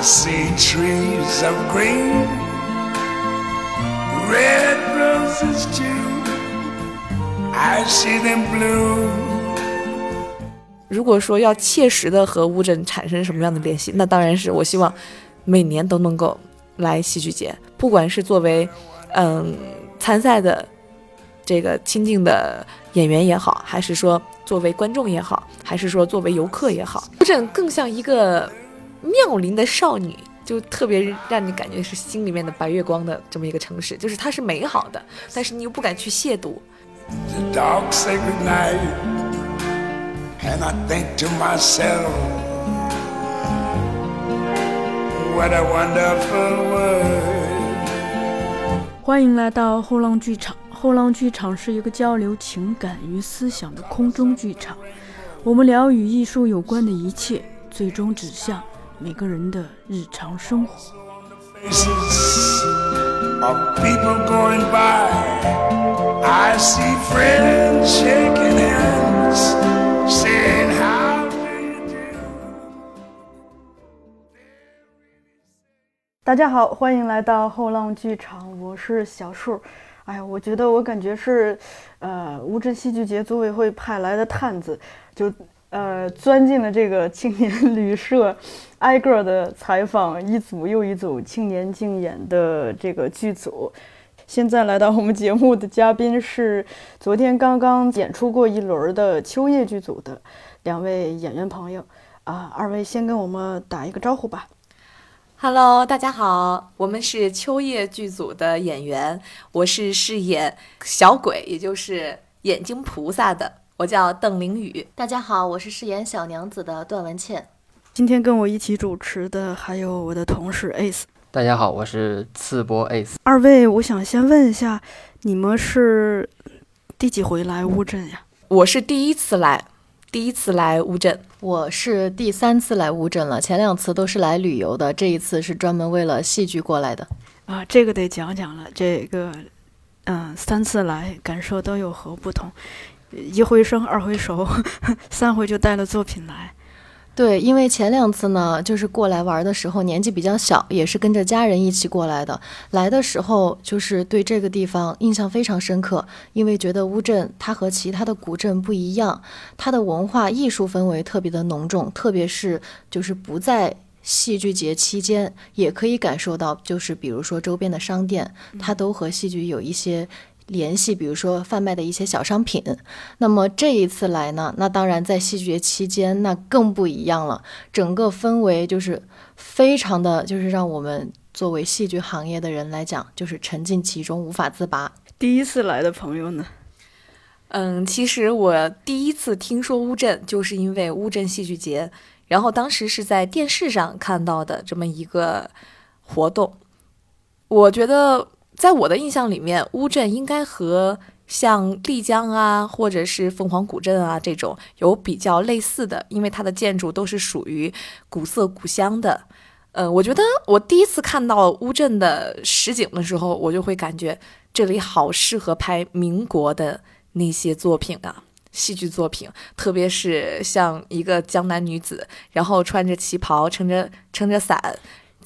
See trees of green, red roses too. I see them bloom. 如果说要切实的和乌镇产生什么样的联系，那当然是我希望每年都能够来戏剧节，不管是作为嗯参赛的这个亲近的演员也好，还是说作为观众也好，还是说作为游客也好，乌镇更像一个妙龄的少女，就特别让你感觉是心里面的白月光的这么一个城市，就是它是美好的，但是你又不敢去亵渎。the dark sacred night, and I think to myself, what a wonderful world. 欢迎来到后浪剧场。后浪剧场是一个交流情感与思想的空中剧场，我们聊与艺术有关的一切，最终指向每个人的日常生活。Faces of people going by, I see friends shaking hands, saying, How do you do? 大家好，欢迎来到后浪剧场，我是小树。哎呀，我觉得我感觉是，呃，乌镇戏剧节组委会派来的探子，就呃钻进了这个青年旅社，挨个的采访一组又一组青年竞演的这个剧组。现在来到我们节目的嘉宾是昨天刚刚演出过一轮的秋叶剧组的两位演员朋友啊，二位先跟我们打一个招呼吧。Hello，大家好，我们是秋叶剧组的演员，我是饰演小鬼，也就是眼睛菩萨的，我叫邓凌雨。大家好，我是饰演小娘子的段文倩。今天跟我一起主持的还有我的同事 Ace。大家好，我是次播 Ace。二位，我想先问一下，你们是第几回来乌镇呀？我是第一次来，第一次来乌镇。我是第三次来乌镇了，前两次都是来旅游的，这一次是专门为了戏剧过来的。啊，这个得讲讲了。这个，嗯，三次来感受都有何不同？一回生，二回熟，三回就带了作品来。对，因为前两次呢，就是过来玩的时候年纪比较小，也是跟着家人一起过来的。来的时候就是对这个地方印象非常深刻，因为觉得乌镇它和其他的古镇不一样，它的文化艺术氛围特别的浓重，特别是就是不在戏剧节期间，也可以感受到，就是比如说周边的商店，它都和戏剧有一些。联系，比如说贩卖的一些小商品。那么这一次来呢，那当然在戏剧节期间，那更不一样了。整个氛围就是非常的，就是让我们作为戏剧行业的人来讲，就是沉浸其中无法自拔。第一次来的朋友呢？嗯，其实我第一次听说乌镇，就是因为乌镇戏剧节，然后当时是在电视上看到的这么一个活动。我觉得。在我的印象里面，乌镇应该和像丽江啊，或者是凤凰古镇啊这种有比较类似的，因为它的建筑都是属于古色古香的。呃，我觉得我第一次看到乌镇的实景的时候，我就会感觉这里好适合拍民国的那些作品啊，戏剧作品，特别是像一个江南女子，然后穿着旗袍，撑着撑着伞。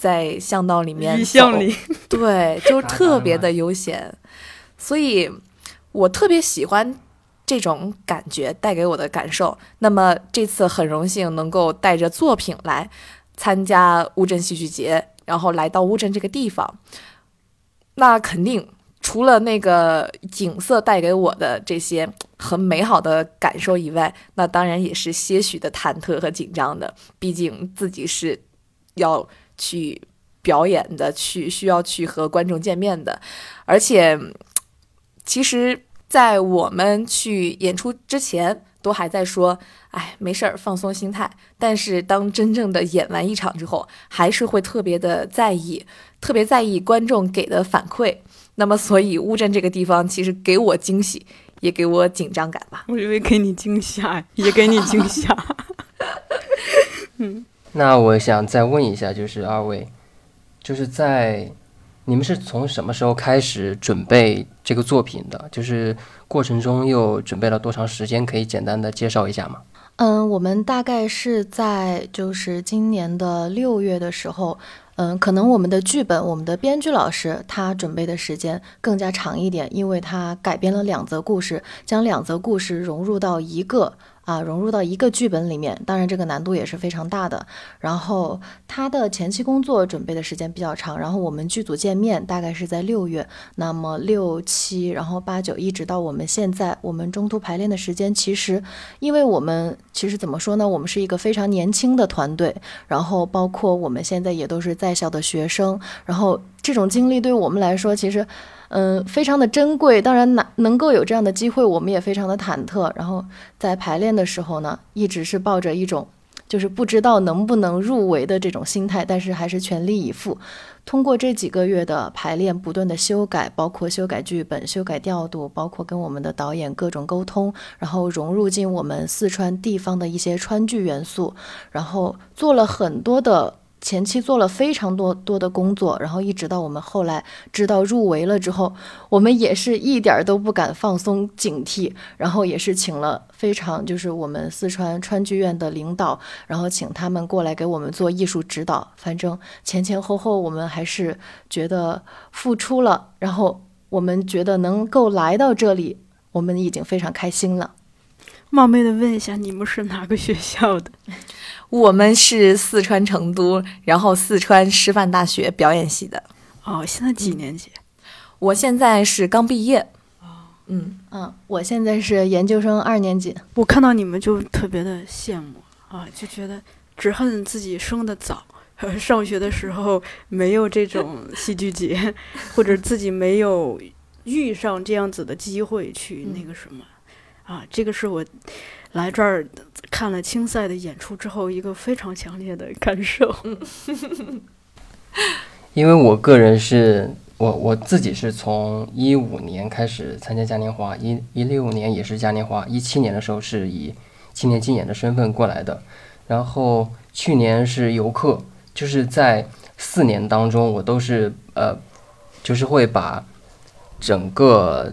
在巷道里面巷里，对，就 特别的悠闲，所以我特别喜欢这种感觉带给我的感受。那么这次很荣幸能够带着作品来参加乌镇戏剧节，然后来到乌镇这个地方，那肯定除了那个景色带给我的这些很美好的感受以外，那当然也是些许的忐忑和紧张的，毕竟自己是要。去表演的，去需要去和观众见面的，而且，其实，在我们去演出之前，都还在说，哎，没事儿，放松心态。但是，当真正的演完一场之后，还是会特别的在意，特别在意观众给的反馈。那么，所以乌镇这个地方，其实给我惊喜，也给我紧张感吧。我以为给你惊吓，也给你惊吓。嗯。那我想再问一下，就是二位，就是在你们是从什么时候开始准备这个作品的？就是过程中又准备了多长时间？可以简单的介绍一下吗？嗯，我们大概是在就是今年的六月的时候，嗯，可能我们的剧本，我们的编剧老师他准备的时间更加长一点，因为他改编了两则故事，将两则故事融入到一个。啊，融入到一个剧本里面，当然这个难度也是非常大的。然后他的前期工作准备的时间比较长，然后我们剧组见面大概是在六月，那么六七，然后八九，一直到我们现在，我们中途排练的时间，其实因为我们其实怎么说呢，我们是一个非常年轻的团队，然后包括我们现在也都是在校的学生，然后这种经历对我们来说，其实。嗯，非常的珍贵。当然，能能够有这样的机会，我们也非常的忐忑。然后在排练的时候呢，一直是抱着一种就是不知道能不能入围的这种心态，但是还是全力以赴。通过这几个月的排练，不断的修改，包括修改剧本、修改调度，包括跟我们的导演各种沟通，然后融入进我们四川地方的一些川剧元素，然后做了很多的。前期做了非常多多的工作，然后一直到我们后来知道入围了之后，我们也是一点儿都不敢放松警惕，然后也是请了非常就是我们四川川剧院的领导，然后请他们过来给我们做艺术指导。反正前前后后我们还是觉得付出了，然后我们觉得能够来到这里，我们已经非常开心了。冒昧的问一下，你们是哪个学校的？我们是四川成都，然后四川师范大学表演系的。哦，现在几年级？我现在是刚毕业。哦，嗯嗯，我现在是研究生二年级。我看到你们就特别的羡慕啊，就觉得只恨自己生的早，上学的时候没有这种戏剧节，或者自己没有遇上这样子的机会去那个什么。啊，这个是我。来这儿看了青赛的演出之后，一个非常强烈的感受。因为我个人是我我自己是从一五年开始参加嘉年华，一一六年也是嘉年华，一七年的时候是以青年竞演的身份过来的，然后去年是游客，就是在四年当中，我都是呃，就是会把整个。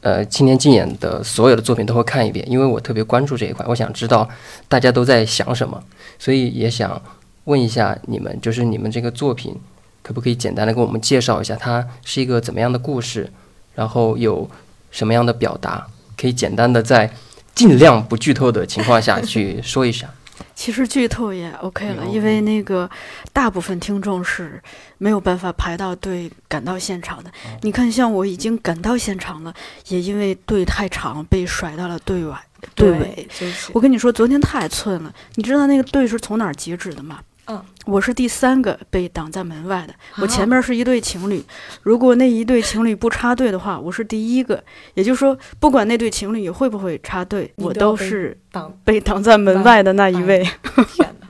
呃，青年竞演的所有的作品都会看一遍，因为我特别关注这一块，我想知道大家都在想什么，所以也想问一下你们，就是你们这个作品可不可以简单的给我们介绍一下，它是一个怎么样的故事，然后有什么样的表达，可以简单的在尽量不剧透的情况下去说一下。其实剧透也 OK 了，因为那个大部分听众是没有办法排到队赶到现场的。你看，像我已经赶到现场了，也因为队太长被甩到了队外队尾。我跟你说，昨天太寸了，你知道那个队是从哪儿截止的吗？嗯，我是第三个被挡在门外的。我前面是一对情侣，如果那一对情侣不插队的话，我是第一个。也就是说，不管那对情侣会不会插队，我都是挡被挡在门外的那一位。天哪，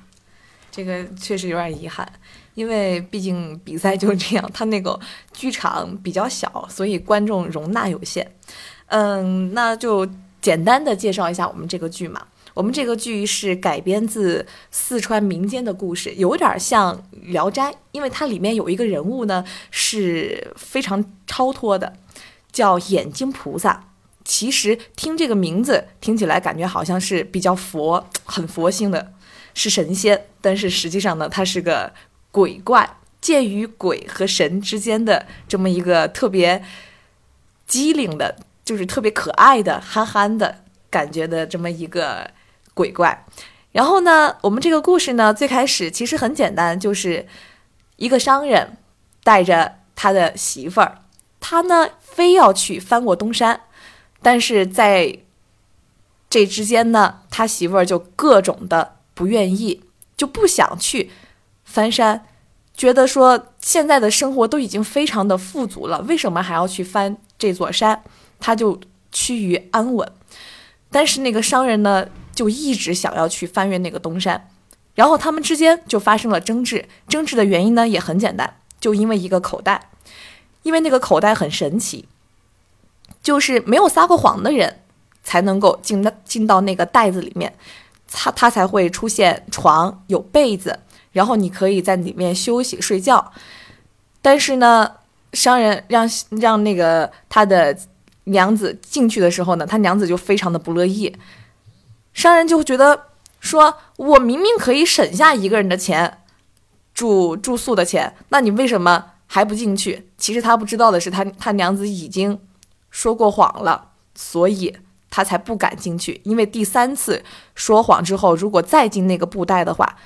这个确实有点遗憾，因为毕竟比赛就这样，他那个剧场比较小，所以观众容纳有限。嗯，那就简单的介绍一下我们这个剧嘛。我们这个剧是改编自四川民间的故事，有点像《聊斋》，因为它里面有一个人物呢是非常超脱的，叫眼睛菩萨。其实听这个名字听起来感觉好像是比较佛、很佛性的，是神仙，但是实际上呢，它是个鬼怪，介于鬼和神之间的这么一个特别机灵的，就是特别可爱的、憨憨的感觉的这么一个。鬼怪，然后呢，我们这个故事呢，最开始其实很简单，就是一个商人带着他的媳妇儿，他呢非要去翻过东山，但是在这之间呢，他媳妇儿就各种的不愿意，就不想去翻山，觉得说现在的生活都已经非常的富足了，为什么还要去翻这座山？他就趋于安稳，但是那个商人呢？就一直想要去翻越那个东山，然后他们之间就发生了争执。争执的原因呢也很简单，就因为一个口袋，因为那个口袋很神奇，就是没有撒过谎的人才能够进到进到那个袋子里面，它它才会出现床有被子，然后你可以在里面休息睡觉。但是呢，商人让让那个他的娘子进去的时候呢，他娘子就非常的不乐意。商人就会觉得说，我明明可以省下一个人的钱，住住宿的钱，那你为什么还不进去？其实他不知道的是，他他娘子已经说过谎了，所以他才不敢进去。因为第三次说谎之后，如果再进那个布袋的话，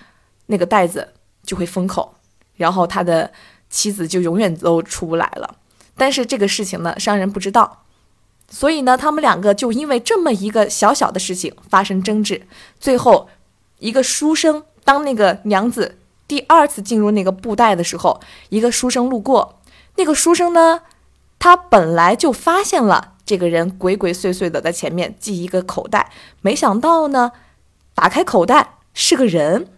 那个袋子就会封口，然后他的妻子就永远都出不来了。但是这个事情呢，商人不知道，所以呢，他们两个就因为这么一个小小的事情发生争执。最后，一个书生当那个娘子第二次进入那个布袋的时候，一个书生路过，那个书生呢，他本来就发现了这个人鬼鬼祟祟的在前面系一个口袋，没想到呢，打开口袋是个人。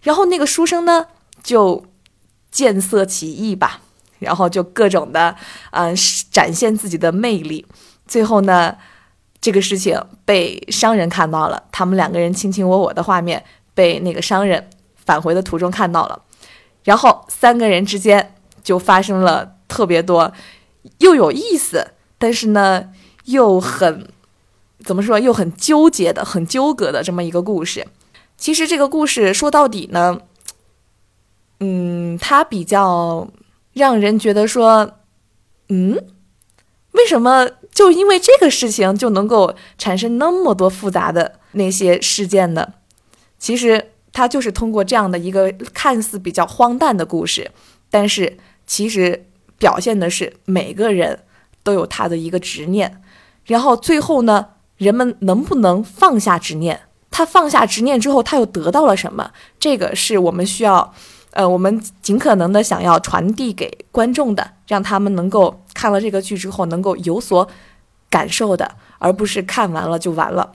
然后那个书生呢，就见色起意吧，然后就各种的，嗯，展现自己的魅力。最后呢，这个事情被商人看到了，他们两个人卿卿我我的画面被那个商人返回的途中看到了，然后三个人之间就发生了特别多又有意思，但是呢又很怎么说又很纠结的、很纠葛的这么一个故事。其实这个故事说到底呢，嗯，它比较让人觉得说，嗯，为什么就因为这个事情就能够产生那么多复杂的那些事件呢？其实它就是通过这样的一个看似比较荒诞的故事，但是其实表现的是每个人都有他的一个执念，然后最后呢，人们能不能放下执念？他放下执念之后，他又得到了什么？这个是我们需要，呃，我们尽可能的想要传递给观众的，让他们能够看了这个剧之后能够有所感受的，而不是看完了就完了。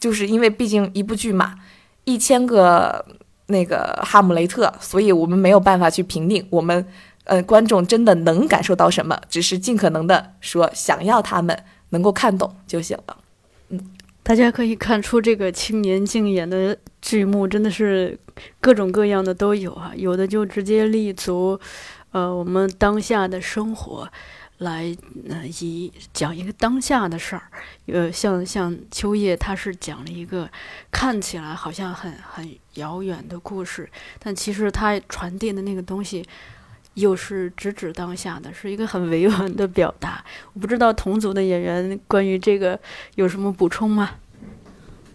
就是因为毕竟一部剧嘛，一千个那个哈姆雷特，所以我们没有办法去评定我们，呃，观众真的能感受到什么，只是尽可能的说想要他们能够看懂就行了。嗯大家可以看出，这个青年竞演的剧目真的是各种各样的都有啊，有的就直接立足，呃，我们当下的生活，来呃以讲一个当下的事儿，呃，像像秋叶，他是讲了一个看起来好像很很遥远的故事，但其实他传递的那个东西，又是直指当下的，是一个很委婉的表达。我不知道同组的演员关于这个有什么补充吗？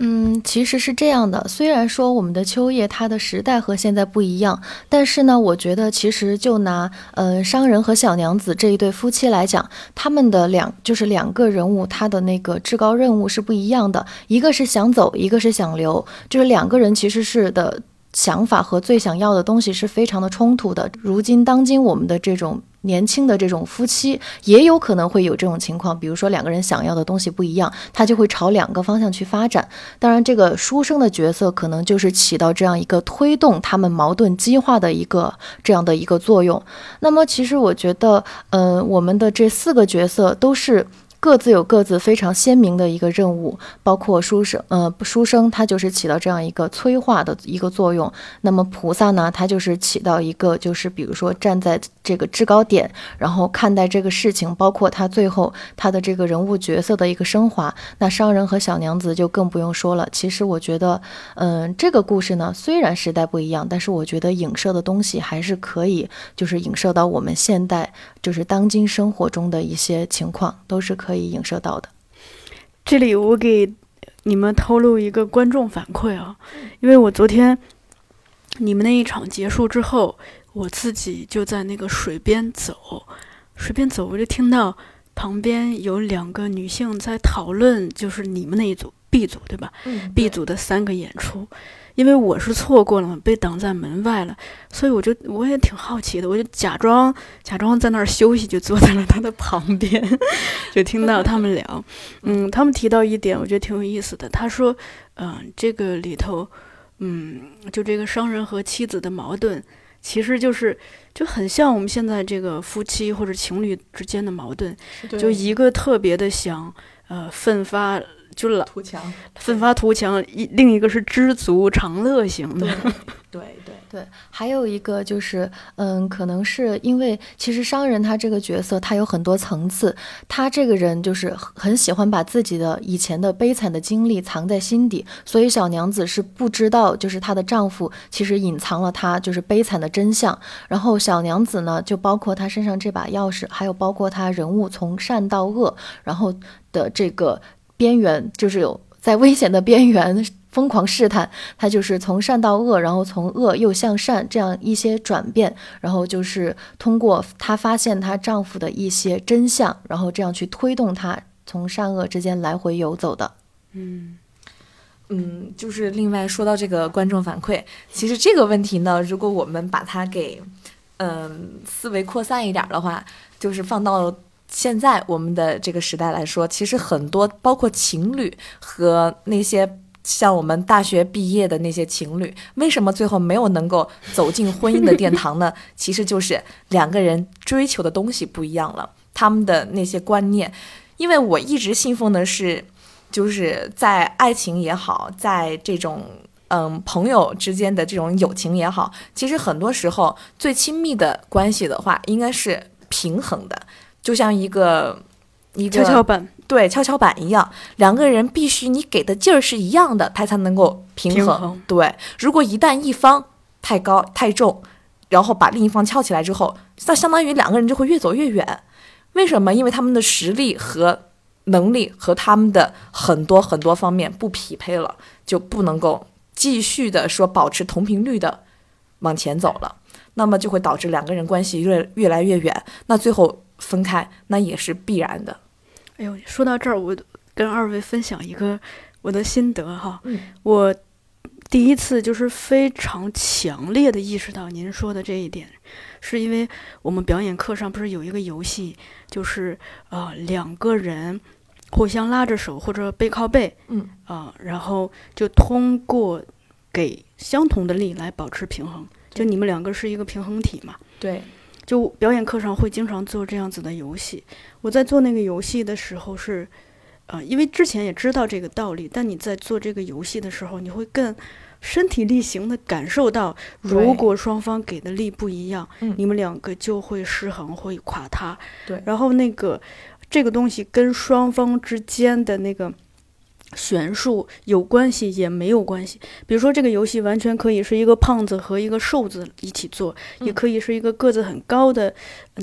嗯，其实是这样的。虽然说我们的秋叶它的时代和现在不一样，但是呢，我觉得其实就拿呃商人和小娘子这一对夫妻来讲，他们的两就是两个人物，他的那个至高任务是不一样的。一个是想走，一个是想留，就是两个人其实是的想法和最想要的东西是非常的冲突的。如今当今我们的这种。年轻的这种夫妻也有可能会有这种情况，比如说两个人想要的东西不一样，他就会朝两个方向去发展。当然，这个书生的角色可能就是起到这样一个推动他们矛盾激化的一个这样的一个作用。那么，其实我觉得，呃，我们的这四个角色都是。各自有各自非常鲜明的一个任务，包括书生，呃，书生他就是起到这样一个催化的一个作用。那么菩萨呢，他就是起到一个，就是比如说站在这个制高点，然后看待这个事情，包括他最后他的这个人物角色的一个升华。那商人和小娘子就更不用说了。其实我觉得，嗯，这个故事呢，虽然时代不一样，但是我觉得影射的东西还是可以，就是影射到我们现代，就是当今生活中的一些情况，都是可。可以影射到的。这里我给你们透露一个观众反馈啊，因为我昨天你们那一场结束之后，我自己就在那个水边走，水边走，我就听到旁边有两个女性在讨论，就是你们那一组 B 组对吧？B 组的三个演出。因为我是错过了嘛，被挡在门外了，所以我就我也挺好奇的，我就假装假装在那儿休息，就坐在了他的旁边，就听到他们聊。嗯，他们提到一点，我觉得挺有意思的。他说，嗯，这个里头，嗯，就这个商人和妻子的矛盾，其实就是就很像我们现在这个夫妻或者情侣之间的矛盾，就一个特别的想，呃，奋发。就老图强，奋发图强，一另一个是知足常乐型的。对对对，还有一个就是，嗯，可能是因为其实商人他这个角色他有很多层次，他这个人就是很很喜欢把自己的以前的悲惨的经历藏在心底，所以小娘子是不知道，就是她的丈夫其实隐藏了她就是悲惨的真相。然后小娘子呢，就包括她身上这把钥匙，还有包括她人物从善到恶，然后的这个边 缘，就是有在危险的边缘疯狂试探。她就是从善到恶，然后从恶又向善这样一些转变，然后就是通过她发现她丈夫的一些真相，然后这样去推动她从善恶之间来回游走的。嗯嗯，就是另外说到这个观众反馈，其实这个问题呢，如果我们把它给嗯思维扩散一点的话，就是放到现在我们的这个时代来说，其实很多包括情侣和那些像我们大学毕业的那些情侣，为什么最后没有能够走进婚姻的殿堂呢？其实就是两个人追求的东西不一样了，他们的那些观念，因为我一直信奉的是。就是在爱情也好，在这种嗯朋友之间的这种友情也好，其实很多时候最亲密的关系的话，应该是平衡的，就像一个一个跷跷板对跷跷板一样，两个人必须你给的劲儿是一样的，他才能够平衡。平衡对，如果一旦一方太高太重，然后把另一方翘起来之后，那相当于两个人就会越走越远。为什么？因为他们的实力和能力和他们的很多很多方面不匹配了，就不能够继续的说保持同频率的往前走了，那么就会导致两个人关系越越来越远，那最后分开那也是必然的。哎呦，说到这儿，我跟二位分享一个我的心得哈。嗯我第一次就是非常强烈的意识到您说的这一点，是因为我们表演课上不是有一个游戏，就是呃两个人互相拉着手或者背靠背，嗯啊、然后就通过给相同的力来保持平衡，就你们两个是一个平衡体嘛。对，就表演课上会经常做这样子的游戏。我在做那个游戏的时候是，呃，因为之前也知道这个道理，但你在做这个游戏的时候，你会更身体力行的感受到，如果双方给的力不一样，嗯你们两个就会失衡，会垮塌。对然后那个这个东西跟双方之间的那个。悬殊有关系也没有关系，比如说这个游戏完全可以是一个胖子和一个瘦子一起做，也嗯。可以是一个个子很高的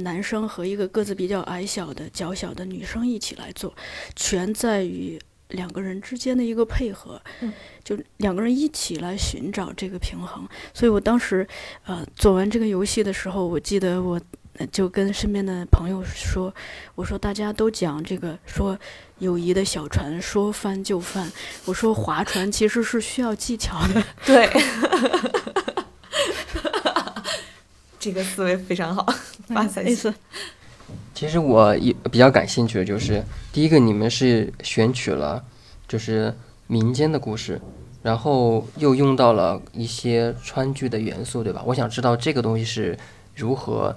男生和一个个子比较矮小的较小的女生一起来做，全在于两个人之间的一个配合，嗯。就两个人一起来寻找这个平衡。所以我当时呃做完这个游戏的时候，我记得我呃就跟身边的朋友说，我说大家都讲这个说友谊的小船说翻就翻，我说划船其实是需要技巧的。对，这个思维非常好，哇塞！意思其实我也比较感兴趣的就是，第一个你们是选取了就是民间的故事，然后又用到了一些川剧的元素，对吧？我想知道这个东西是如何，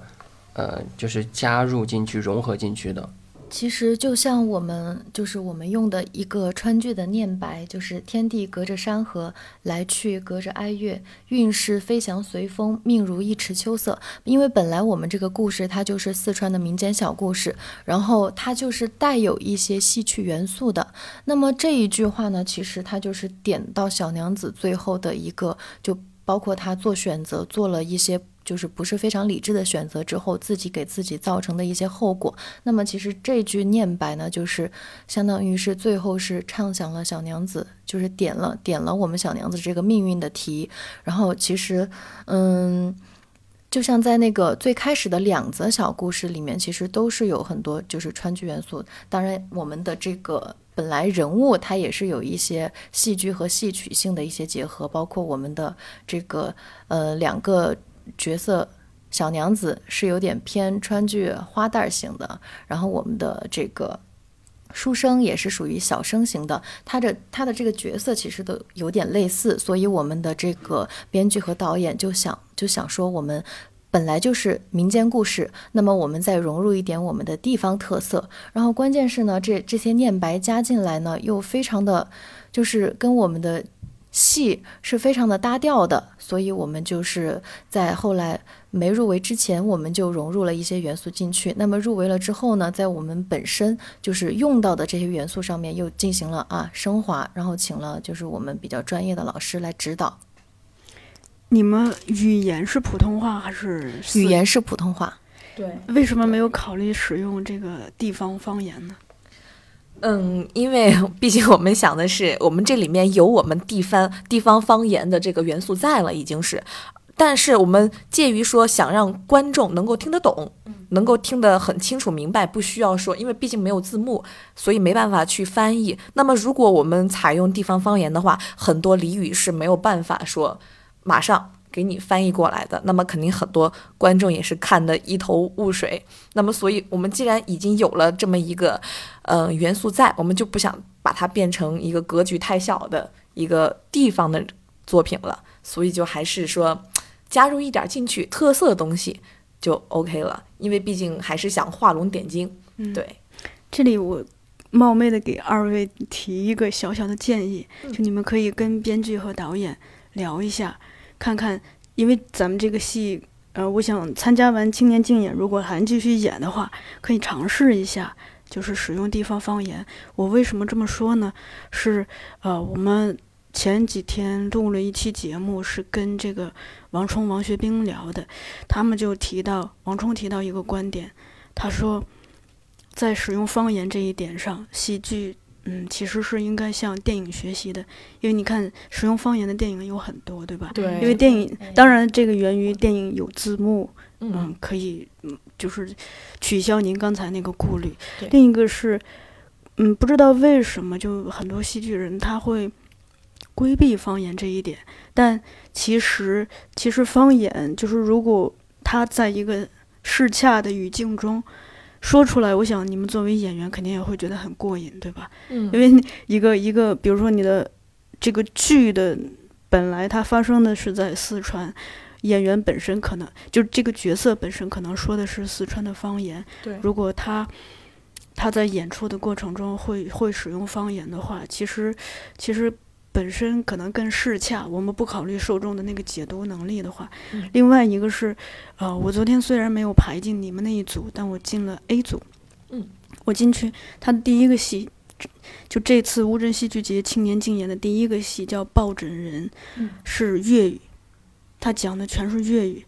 呃，就是加入进去、融合进去的。其实就像我们就是我们用的一个川剧的念白，就是天地隔着山河，来去隔着哀乐，运势飞翔随风，命如一池秋色。因为本来我们这个故事它就是四川的民间小故事，然后它就是带有一些戏曲元素的。那么这一句话呢，其实它就是点到小娘子最后的一个，就包括她做选择，做了一些。就是不是非常理智的选择之后，自己给自己造成的一些后果。那么其实这句念白呢，就是相当于是最后是唱响了小娘子，就是点了点了我们小娘子这个命运的题。然后其实，嗯。就像在那个最开始的两则小故事里面，其实都是有很多就是川剧元素。当然，我们的这个本来人物它也是有一些戏剧和戏曲性的一些结合，包括我们的这个呃两个角色。小娘子是有点偏川剧花旦型的，然后我们的这个书生也是属于小生型的，他的他的这个角色其实都有点类似，所以我们的这个编剧和导演就想就想说，我们本来就是民间故事，那么我们再融入一点我们的地方特色，然后关键是呢，这这些念白加进来呢，又非常的，就是跟我们的戏是非常的搭调的，所以我们就是在后来没入围之前，我们就融入了一些元素进去。那么入围了之后呢，在我们本身就是用到的这些元素上面又进行了啊升华，然后请了就是我们比较专业的老师来指导。你们语言是普通话还是语言是普通话？对，为什么没有考虑使用这个地方方言呢？嗯，因为 毕竟我们想的是，我们这里面有我们地方地方方言的这个元素在了，已经是。但是我们介于说想让观众能够听得懂，能够听得很清楚明白，不需要说，因为毕竟没有字幕，所以没办法去翻译。那么如果我们采用地方方言的话，很多俚语是没有办法说马上给你翻译过来的。那么肯定很多观众也是看得一头雾水。那么所以我们既然已经有了这么一个呃元素在，我们就不想把它变成一个格局太小的一个地方的作品了，所以就还是说。加入一点进去特色的东西就 OK 了，因为毕竟还是想画龙点睛。对，这里我冒昧的给二位提一个小小的建议，就你们可以跟编剧和导演聊一下，看看，因为咱们这个戏，呃，我想参加完青年竞演，如果还继续演的话，可以尝试一下，就是使用地方方言。我为什么这么说呢？是，呃，我们。前几天录了一期节目，是跟这个王冲、王学兵聊的，他们就提到王冲提到一个观点，他说，在使用方言这一点上，戏剧嗯其实是应该向电影学习的，因为你看使用方言的电影有很多，对吧？对。因为电影当然这个源于电影有字幕，嗯，可以嗯就是取消您刚才那个顾虑。另一个是，嗯，不知道为什么就很多戏剧人他会。规避方言这一点，但其实其实方言就是如果他在一个适恰的语境中说出来，我想你们作为演员肯定也会觉得很过瘾，对吧？嗯，因为一个一个，比如说你的这个剧的本来它发生的是在四川，演员本身可能就这个角色本身可能说的是四川的方言，对，如果他他在演出的过程中会会使用方言的话，其实其实。本身可能更适洽，我们不考虑受众的那个解读能力的话，另外一个是，呃，我昨天虽然没有排进你们那一组，但我进了 A 组。嗯，我进去，他的第一个戏，就这次乌镇戏剧节青年竞演的第一个戏叫《抱枕人》，是粤语，他讲的全是粤语。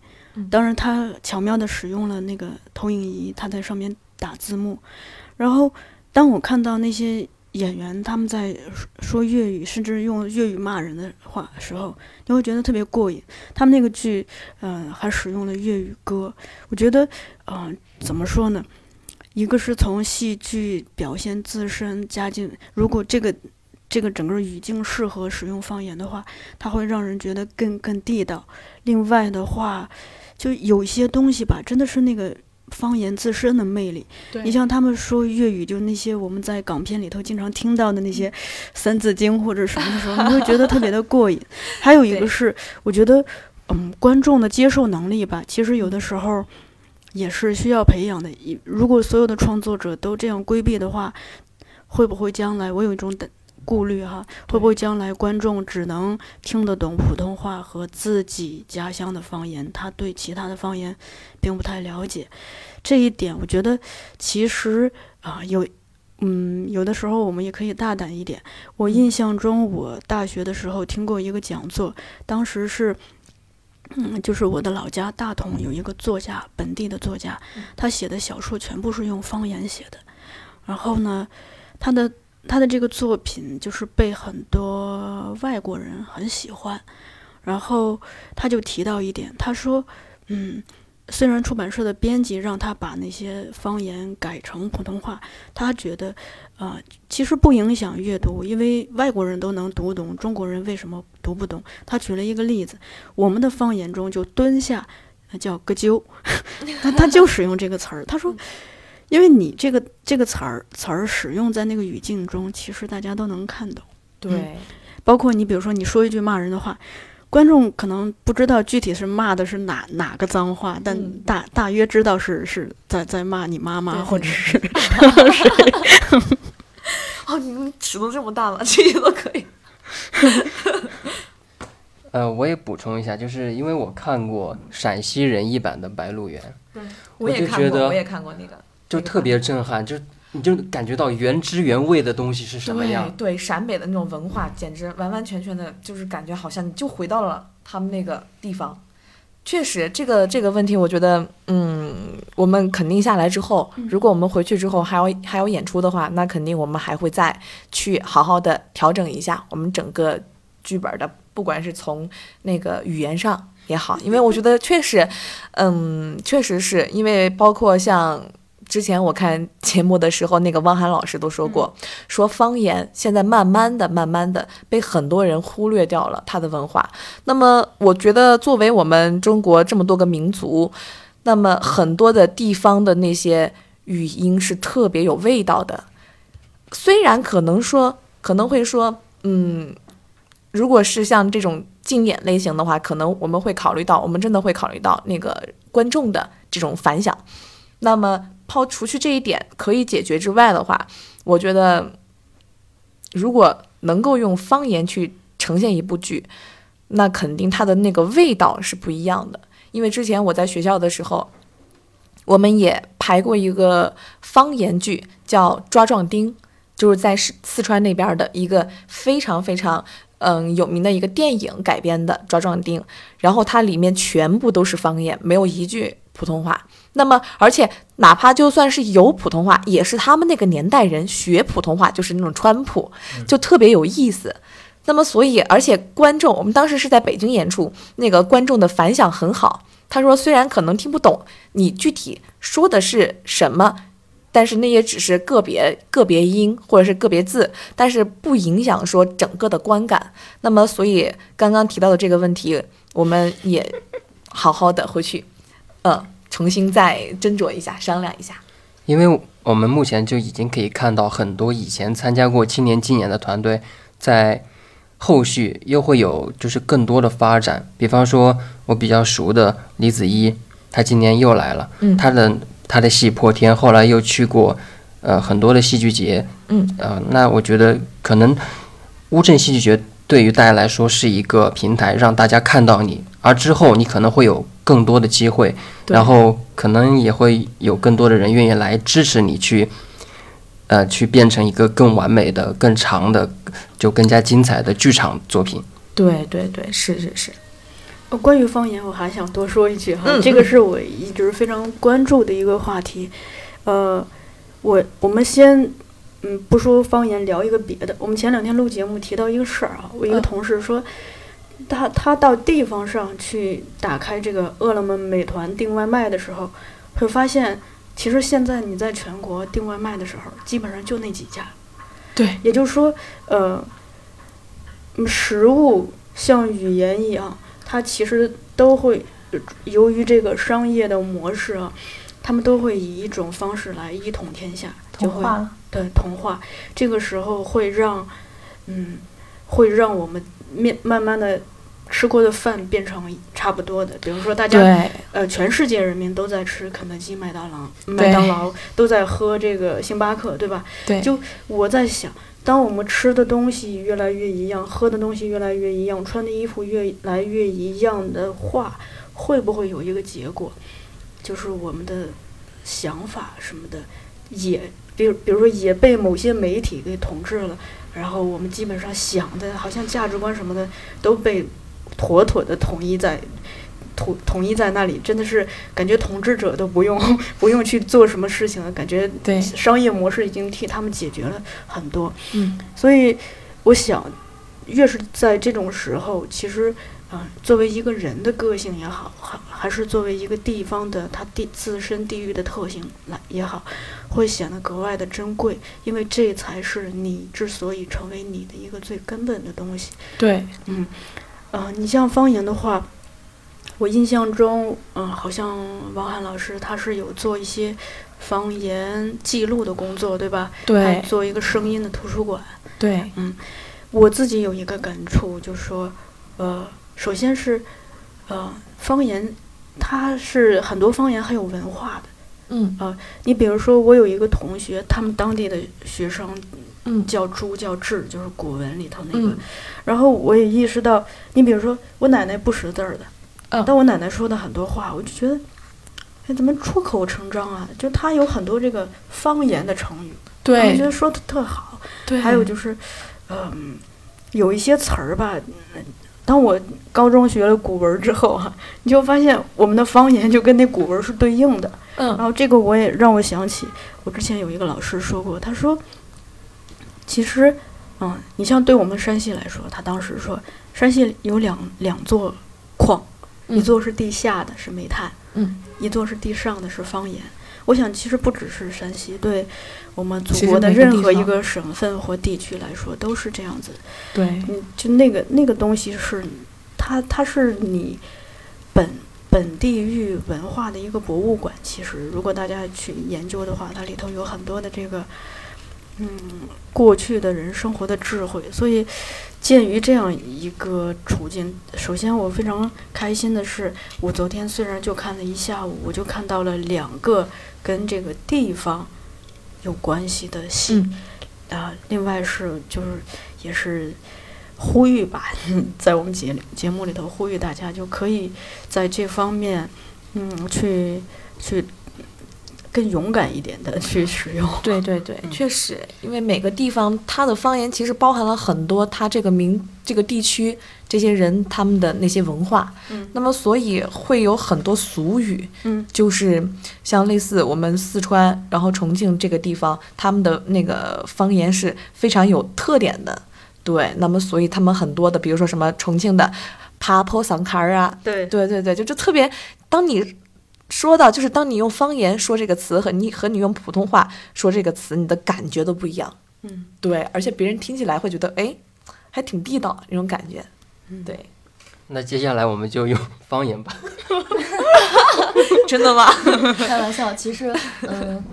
当然，他巧妙地使用了那个投影仪，他在上面打字幕。然后，当我看到那些。演员他们在说粤语，甚至用粤语骂人的话时候，你会觉得特别过瘾。他们那个剧，嗯，还使用了粤语歌。我觉得，嗯，怎么说呢？一个是从戏剧表现自身加进，如果这个这个整个语境适合使用方言的话，它会让人觉得更更地道。另外的话，就有些东西吧，真的是那个。方言自身的魅力，你像他们说粤语，就那些我们在港片里头经常听到的那些《三字经》或者什么的时候，你会觉得特别的过瘾。还有一个是，我觉得，嗯，观众的接受能力吧，其实有的时候也是需要培养的。如果所有的创作者都这样规避的话，会不会将来我有一种等。顾虑哈，会不会将来观众只能听得懂普通话和自己家乡的方言，他对其他的方言并不太了解。这一点，我觉得其实啊，有，嗯，有的时候我们也可以大胆一点。我印象中，我大学的时候听过一个讲座，当时是，嗯，就是我的老家大同有一个作家，本地的作家，他写的小说全部是用方言写的。然后呢，他的。他的这个作品就是被很多外国人很喜欢，然后他就提到一点，他说：“嗯，虽然出版社的编辑让他把那些方言改成普通话，他觉得，啊，其实不影响阅读，因为外国人都能读懂，中国人为什么读不懂？”他举了一个例子，我们的方言中就蹲下叫“个啾 ”，他他就使用这个词儿，他说。因为你这个这个词儿词儿使用在那个语境中，其实大家都能看懂。对，包括你，比如说你说一句骂人的话，观众可能不知道具体是骂的是哪哪个脏话，但嗯大大约知道是是在在骂你妈妈或者是 哦，你们尺度这么大吗？这些都可以。呃，我也补充一下，就是因为我看过陕西人译版的《白鹿原》，我也看过，我也看过那个，那个就特别震撼，就你就感觉到原汁原味的东西是什么样。对对，陕北的那种文化，简直完完全全的，就是感觉好像你就回到了他们那个地方。确实，这个这个问题，我觉得，嗯，我们肯定下来之后，如果我们回去之后还要还要演出的话，那肯定我们还会再去好好的调整一下我们整个剧本的，不管是从那个语言上也好，因为我觉得确实，嗯，确实是因为包括像之前我看节目的时候，那个汪涵老师都说过，说方言现在慢慢的、慢慢的被很多人忽略掉了它的文化。那么，我觉得作为我们中国这么多个民族，那么很多的地方的那些语音是特别有味道的。虽然可能说可能会说，嗯，如果是像这种竞演类型的话，可能我们会考虑到，我们真的会考虑到那个观众的这种反响。那么抛除去这一点可以解决之外的话，我觉得如果能够用方言去呈现一部剧，那肯定它的那个味道是不一样的。因为之前我在学校的时候，我们也排过一个方言剧，叫《抓壮丁》，就是在四四川那边的一个非常非常嗯有名的一个电影改编的《抓壮丁》，然后它里面全部都是方言，没有一句普通话。那么，而且哪怕就算是有普通话，也是他们那个年代人学普通话，就是那种川普，就特别有意思。那么，所以而且观众，我们当时是在北京演出，那个观众的反响很好。他说，虽然可能听不懂你具体说的是什么，但是那也只是个别个别音或者是个别字，但是不影响说整个的观感。那么，所以刚刚提到的这个问题，我们也好好的回去，嗯，重新再斟酌一下，商量一下。因为我们目前就已经可以看到很多以前参加过青年竞演的团队，在后续又会有就是更多的发展。比方说，我比较熟的李子一，他今年又来了，嗯他的他的戏破天，后来又去过呃很多的戏剧节，嗯，呃，那我觉得可能乌镇戏剧节对于大家来说是一个平台，让大家看到你，而之后你可能会有更多的机会，然后可能也会有更多的人愿意来支持你去，呃，去变成一个更完美的、更长的、就更加精彩的剧场作品。对对对，是是是，呃关于方言，我还想多说一句哈，嗯这个是我一直非常关注的一个话题。呃，我我们先嗯不说方言，聊一个别的。我们前两天录节目提到一个事儿啊，我一个嗯同事说，他他到地方上去打开这个饿了么、美团订外卖的时候，会发现，其实现在你在全国订外卖的时候，基本上就那几家。对，也就是说，呃，嗯食物像语言一样，它其实都会，呃由于这个商业的模式啊，他们都会以一种方式来一统天下，就会了。对同化。这个时候会让，嗯，会让我们面慢慢的吃过的饭变成差不多的。比如说，大家呃，全世界人民都在吃肯德基、麦当劳、麦当劳，都在喝这个星巴克，对吧？对，就我在想，当我们吃的东西越来越一样，喝的东西越来越一样，穿的衣服越来越一样的话，会不会有一个结果，就是我们的想法什么的也，比如比如说也被某些媒体给统治了，然后我们基本上想的好像价值观什么的都被妥妥的统一在。统统一在那里，真的是感觉统治者都不用不用去做什么事情了，感觉对商业模式已经替他们解决了很多。嗯，所以我想，越是在这种时候，其实啊、作为一个人的个性也好，还还是作为一个地方的它地自身地域的特性来也好，会显得格外的珍贵，因为这才是你之所以成为你的一个最根本的东西。对，嗯呃，你像方言的话，我印象中，嗯、好像王涵老师他是有做一些方言记录的工作，对吧？还对，做一个声音的图书馆。对，嗯我自己有一个感触，就是说，呃，首先是，呃，方言，它是很多方言很有文化的。嗯你比如说，我有一个同学，他们当地的学生嗯叫朱叫志，就是古文里头那个。嗯然后我也意识到，你比如说我奶奶不识字儿的，嗯但我奶奶说的很多话，我就觉得，哎，怎么出口成章啊？就她有很多这个方言的成语，我对觉得说的特好。对，还有就是，嗯，有一些词儿吧。嗯当我高中学了古文之后啊，你就发现我们的方言就跟那古文是对应的。然嗯后这个我也让我想起，我之前有一个老师说过，他说，其实，嗯，你像对我们山西来说，他当时说，山西有两两座矿，一嗯座是地下的，是煤炭，嗯，一座是地上的，是方言。我想，其实不只是山西，对我们祖国的任何一个省份或地区来说，都是这样子。对，嗯，就那个那个东西是，它它是你本本地域文化的一个博物馆。其实，如果大家去研究的话，它里头有很多的这个，嗯，过去的人生活的智慧。所以，鉴于这样一个处境，首先我非常开心的是，我昨天虽然就看了一下午，我就看到了两个跟这个地方有关系的戏。嗯啊，另外是就是也是呼吁吧，在我们节节目里头呼吁大家，就可以在这方面，嗯，去去更勇敢一点的去使用。对对对，嗯确实，因为每个地方它的方言其实包含了很多它这个民这个地区这些人他们的那些文化，嗯那么所以会有很多俗语，嗯就是像类似我们四川，然后重庆这个地方，他们的那个方言是非常有特点的。对，那么所以他们很多的，比如说什么重庆的“爬坡桑坎儿”啊，对对对对，就就特别，当你说到就是当你用方言说这个词和你和你用普通话说这个词，你的感觉都不一样。嗯，对，而且别人听起来会觉得哎，还挺地道那种感觉。嗯对，那接下来我们就用方言吧。真的吗？开玩笑，其实，嗯，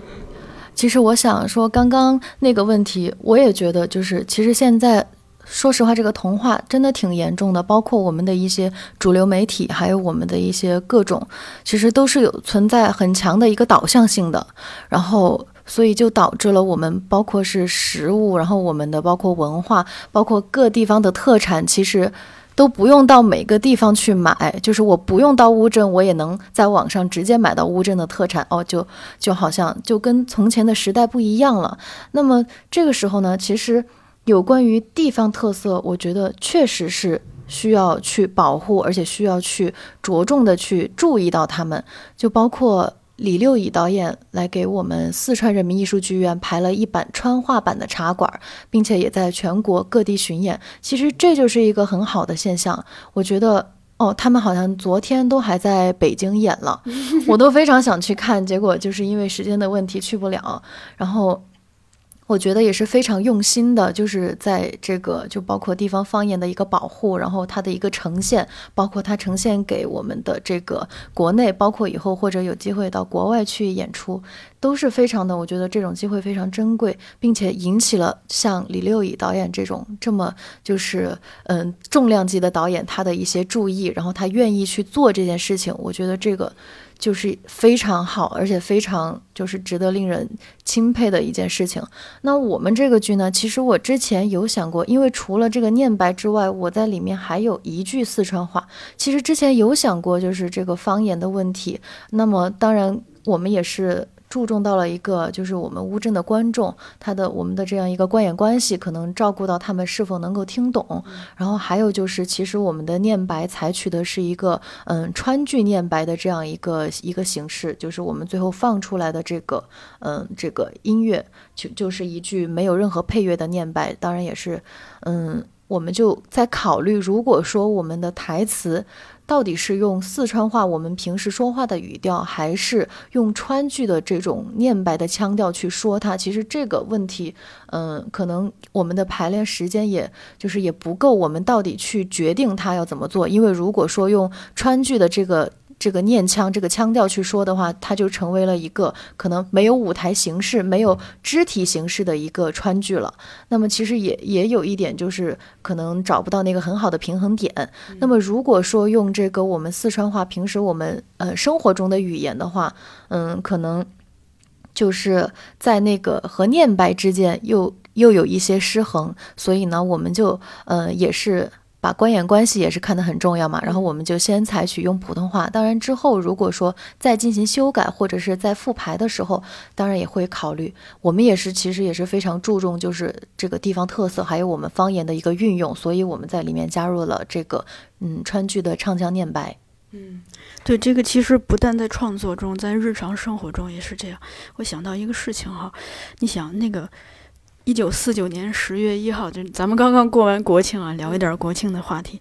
其实我想说，刚刚那个问题，我也觉得就是，其实现在。说实话，这个童话真的挺严重的，包括我们的一些主流媒体，还有我们的一些各种，其实都是有存在很强的一个导向性的。然后，所以就导致了我们包括是食物，然后我们的包括文化，包括各地方的特产，其实都不用到每个地方去买，就是我不用到乌镇，我也能在网上直接买到乌镇的特产哦，就就好像就跟从前的时代不一样了。那么这个时候呢，其实有关于地方特色，我觉得确实是需要去保护，而且需要去着重的去注意到他们，就包括。李六乙导演来给我们四川人民艺术剧院排了一版川话版的茶馆，并且也在全国各地巡演。其实这就是一个很好的现象，我觉得。哦，他们好像昨天都还在北京演了，我都非常想去看，结果就是因为时间的问题去不了。然后我觉得也是非常用心的，就是在这个就包括地方方言的一个保护，然后它的一个呈现，包括它呈现给我们的这个国内，包括以后或者有机会到国外去演出，都是非常的，我觉得这种机会非常珍贵，并且引起了像李六乙导演这种这么就是嗯重量级的导演他的一些注意，然后他愿意去做这件事情，我觉得这个。就是非常好，而且非常就是值得令人钦佩的一件事情。那我们这个剧呢，其实我之前有想过，因为除了这个念白之外，我在里面还有一句四川话。其实之前有想过，就是这个方言的问题。那么当然，我们也是。注重到了一个，就是我们乌镇的观众，他的我们的这样一个观演关系，可能照顾到他们是否能够听懂。然后还有就是，其实我们的念白采取的是一个嗯川剧念白的这样一个一个形式，就是我们最后放出来的这个嗯这个音乐就就是一句没有任何配乐的念白，当然也是嗯我们就在考虑，如果说我们的台词。到底是用四川话我们平时说话的语调，还是用川剧的这种念白的腔调去说它？其实这个问题，嗯，可能我们的排练时间也就是也不够，我们到底去决定它要怎么做？因为如果说用川剧的这个这个念腔、这个腔调去说的话，它就成为了一个可能没有舞台形式、没有肢体形式的一个川剧了。那么其实也也有一点，就是可能找不到那个很好的平衡点。那么如果说用这个我们四川话平时我们呃生活中的语言的话，嗯，可能就是在那个和念白之间又又有一些失衡，所以呢，我们就呃也是。把官演关系也是看得很重要嘛，然后我们就先采取用普通话。当然之后如果说再进行修改或者是在复排的时候，当然也会考虑。我们也是其实也是非常注重就是这个地方特色，还有我们方言的一个运用，所以我们在里面加入了这个嗯川剧的唱腔念白。嗯，对，这个其实不但在创作中，在日常生活中也是这样。我想到一个事情哈，你想那个。一九四九年十月一号，就咱们刚刚过完国庆啊，聊一点国庆的话题。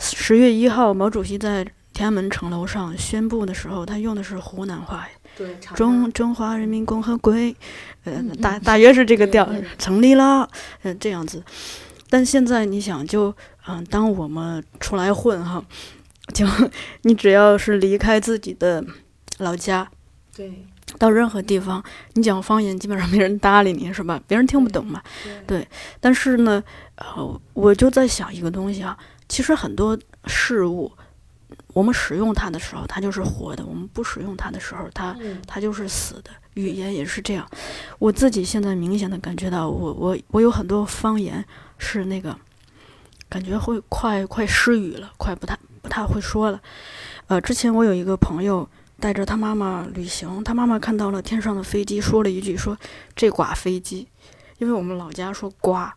十月一号，毛主席在天安门城楼上宣布的时候，他用的是湖南话，对，中中华人民共和国，呃，大大约是这个调，成立了，嗯，这样子。但现在你想，就嗯，当我们出来混哈，就 你只要是离开自己的老家，对。到任何地方，你讲方言，基本上没人搭理你，是吧？别人听不懂嘛。对。但是呢，呃，我就在想一个东西啊，其实很多事物，我们使用它的时候，它就是活的；我们不使用它的时候，它它就是死的。语言也是这样。我自己现在明显的感觉到，我我我有很多方言是那个，感觉会快快失语了，快不太不太会说了。呃，之前我有一个朋友。带着他妈妈旅行，他妈妈看到了天上的飞机，说了一句：“说这挂飞机。”因为我们老家说“刮”，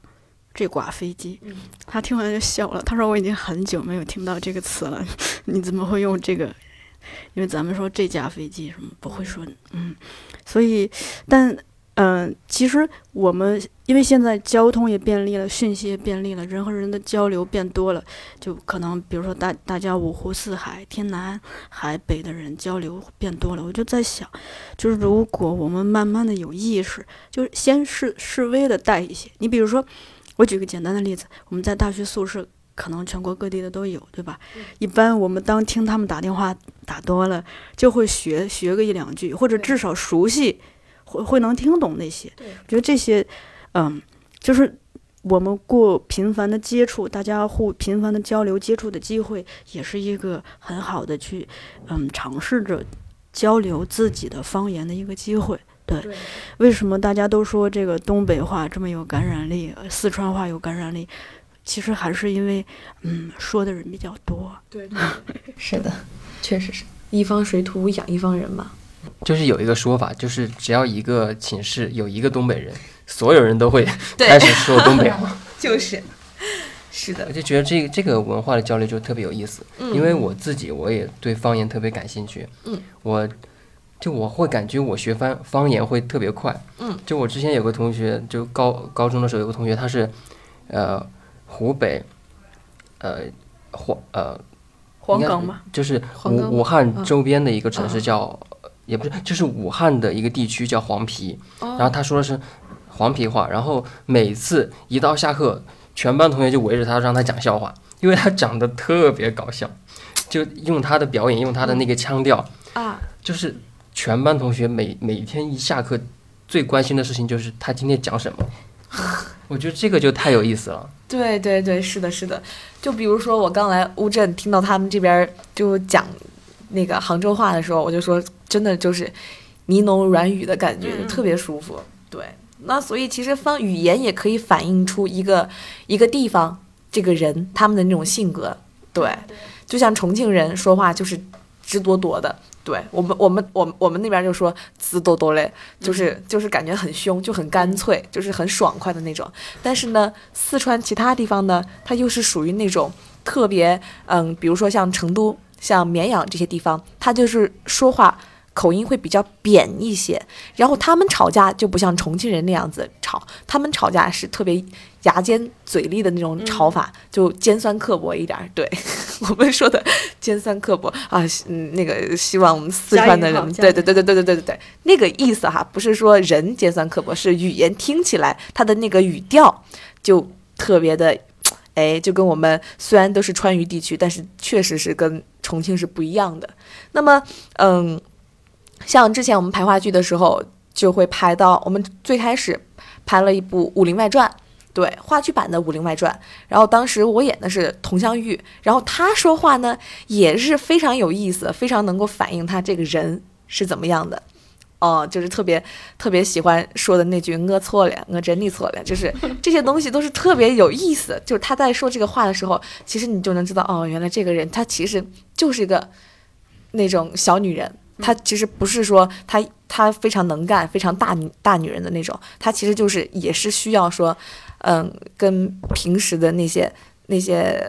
这挂飞机。他听完就笑了。他说：“我已经很久没有听到这个词了，你怎么会用这个？因为咱们说这架飞机什么不会说，嗯，所以，但。”嗯，其实我们因为现在交通也便利了，讯息也便利了，人和人的交流变多了，就可能比如说大大家五湖四海、天南海北的人交流变多了，我就在想，就是如果我们慢慢的有意识，就是先示示威的带一些，你比如说，我举个简单的例子，我们在大学宿舍，可能全国各地的都有，对吧？一般我们当听他们打电话打多了，就会学学个一两句，或者至少熟悉。会会能听懂那些，我觉得这些，嗯，就是我们过频繁的接触，大家互频繁的交流接触的机会，也是一个很好的去，嗯，尝试着交流自己的方言的一个机会。对，为什么大家都说这个东北话这么有感染力，四川话有感染力？其实还是因为，嗯，说的人比较多。对，是的，确实是一方水土养一方人嘛。就是有一个说法，就是只要一个寝室有一个东北人，所有人都会开始说东北话。就是，是的，我就觉得这个这个文化的交流就特别有意思。嗯，因为我自己我也对方言特别感兴趣。嗯，我就我会感觉我学方方言会特别快。嗯，就我之前有个同学，就高高中的时候有个同学，他是呃湖北呃黄呃黄冈吗？就是武武汉周边的一个城市叫。也不是，就是武汉的一个地区叫黄陂，然后他说的是黄皮话，然后每次一到下课，全班同学就围着他让他讲笑话，因为他讲的特别搞笑，就用他的表演，用他的那个腔调啊，就是全班同学每每天一下课最关心的事情就是他今天讲什么，我觉得这个就太有意思了。对对对，是的，是的，就比如说我刚来乌镇，听到他们这边就讲。那个杭州话的时候，我就说，真的就是呢喃软语的感觉，就特别舒服。对，那所以其实方语言也可以反映出一个一个地方这个人他们的那种性格。对，就像重庆人说话就是直哆哆的，对我们我们我们我们那边就说直哆哆嘞，就是就是感觉很凶，就很干脆，就是很爽快的那种。但是呢，四川其他地方呢，它又是属于那种特别嗯，比如说像成都。像绵阳这些地方，它就是说话口音会比较扁一些，然后他们吵架就不像重庆人那样子吵，他们吵架是特别牙尖嘴利的那种吵法，就尖酸刻薄一点。对 我们说的尖酸刻薄啊，嗯，那个希望我们四川的人，对对对对对对对对对，那个意思哈，不是说人尖酸刻薄，是语言听起来他的那个语调就特别的。哎，就跟我们虽然都是川渝地区，但是确实是跟重庆是不一样的。那么，嗯，像之前我们排话剧的时候，就会排到我们最开始排了一部《武林外传》，对，话剧版的《武林外传》。然后当时我演的是佟湘玉，然后她说话呢也是非常有意思，非常能够反映她这个人是怎么样的。哦，就是特别特别喜欢说的那句“我错了，我真的错了”，就是 这些东西都是特别有意思。就是他在说这个话的时候，其实你就能知道，哦，原来这个人他其实就是一个那种小女人，她其实不是说她她非常能干、非常大女大女人的那种，她其实就是也是需要说，嗯，跟平时的那些那些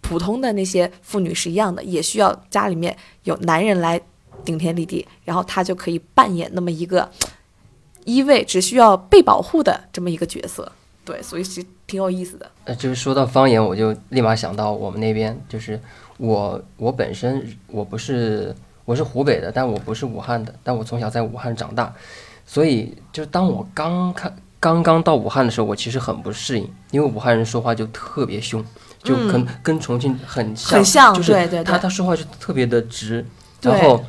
普通的那些妇女是一样的，也需要家里面有男人来。顶天立地，然后他就可以扮演那么一个一位只需要被保护的这么一个角色，对，所以其实挺有意思的。呃，就是说到方言，我就立马想到我们那边，就是我我本身我不是我是湖北的，但我不是武汉的，但我从小在武汉长大，所以就当我刚看刚刚到武汉的时候，我其实很不适应，因为武汉人说话就特别凶，就跟、跟重庆很像，很像就是对对对他他说话就特别的直，然后。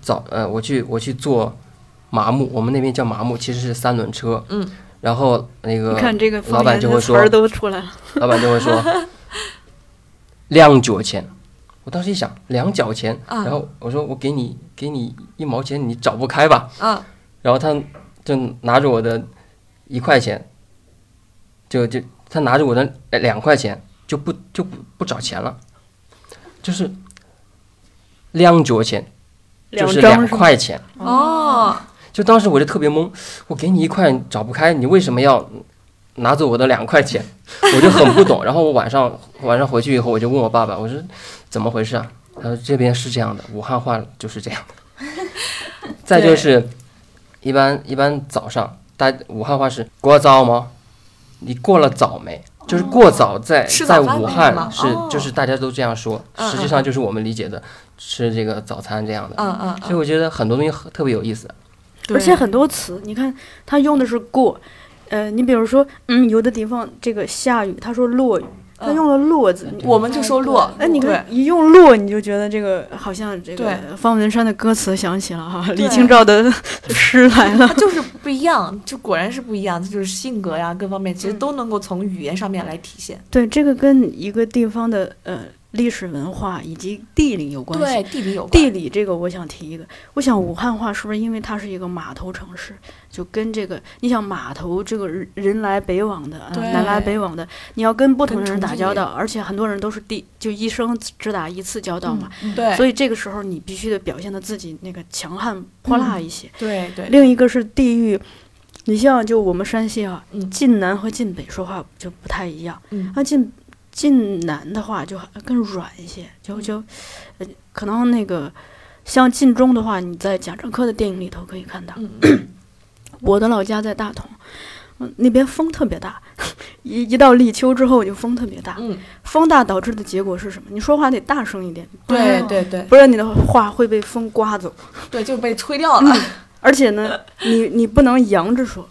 早呃，我去我去坐麻木，我们那边叫麻木，其实是三轮车。嗯。然后那个老板就会说。老板就会说两角钱。我当时一想两角钱，啊然后我说我给你给你一毛钱，你找不开吧？啊，然后他就拿着我的一块钱，就就他拿着我的呃两块钱，就不就不不找钱了，就是两角钱，就是两块钱。哦，就当时我就特别懵，我给你一块找不开，你为什么要拿走我的两块钱？我就很不懂。然后我晚上晚上回去以后，我就问我爸爸，我说怎么回事啊？他说这边是这样的，武汉话就是这样的。再就是，一般一般早上，大武汉话是过早吗？你过了早没？就是过早在在武汉是哦就是大家都这样说，嗯实际上就是我们理解的吃这个早餐这样的。嗯嗯所以我觉得很多东西特别有意思。而且很多词，你看他用的是过，呃，你比如说，嗯，有的地方这个下雨，他说落雨，他嗯用了落字。我们就说落，哎，你看一用落，你就觉得这个好像这个方文山的歌词响起了哈，李清照的 诗来了他。就是不一样，就果然是不一样，他就是性格呀，各方面其实都能够从语言上面来体现。对，这个跟一个地方的呃历史文化以及地理有关系。对，地理有关。地理这个，我想提一个。我想武汉话是不是因为它是一个码头城市，就跟这个，你想码头这个人人来北往的，南来北往的，你要跟不同的人打交道，而且很多人都是第就一生只打一次交道嘛，对，所以这个时候你必须得表现的自己那个强悍泼辣一些。对对，另一个是地域，你像就我们山西啊，嗯晋南和晋北说话就不太一样。嗯那晋晋南的话就更软一些，就就呃可能那个像晋中的话，你在贾樟柯的电影里头可以看到。嗯。我的老家在大同，嗯，那边风特别大，一一到立秋之后就风特别大，嗯，风大导致的结果是什么？你说话得大声一点，对对对。不然你的话会被风刮走。对，就被吹掉了，而且呢，你你不能扬着说，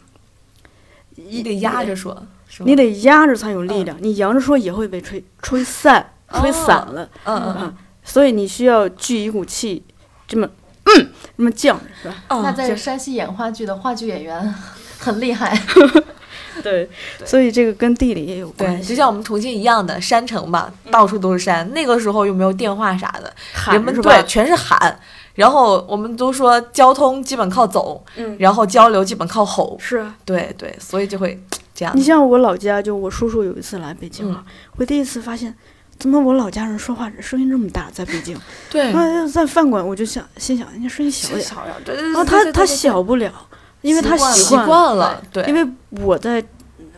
你得压着说，你得压着才有力量，你扬着说也会被吹吹散、吹哦散了。嗯嗯嗯，所以你需要聚一股气，这么嗯，这么犟着是吧？嗯，那在山西演话剧的话剧演员很厉害。对，所以这个跟地理也有，关系。就像我们重庆一样的山城嘛，到处都是山。那个时候又没有电话啥的，喊人们是吧对全是喊。然后我们都说交通基本靠走，嗯，然后交流基本靠吼。是啊。对对，所以就会这样你。像我老家，就我叔叔有一次来北京啊，我第一次发现，怎么我老家人说话声音这么大，在北京。对，啊，在饭馆我就想，心想人家声音小点，小呀，对对对。然后他他小不了，因为他习惯了。惯了，对，因为我在，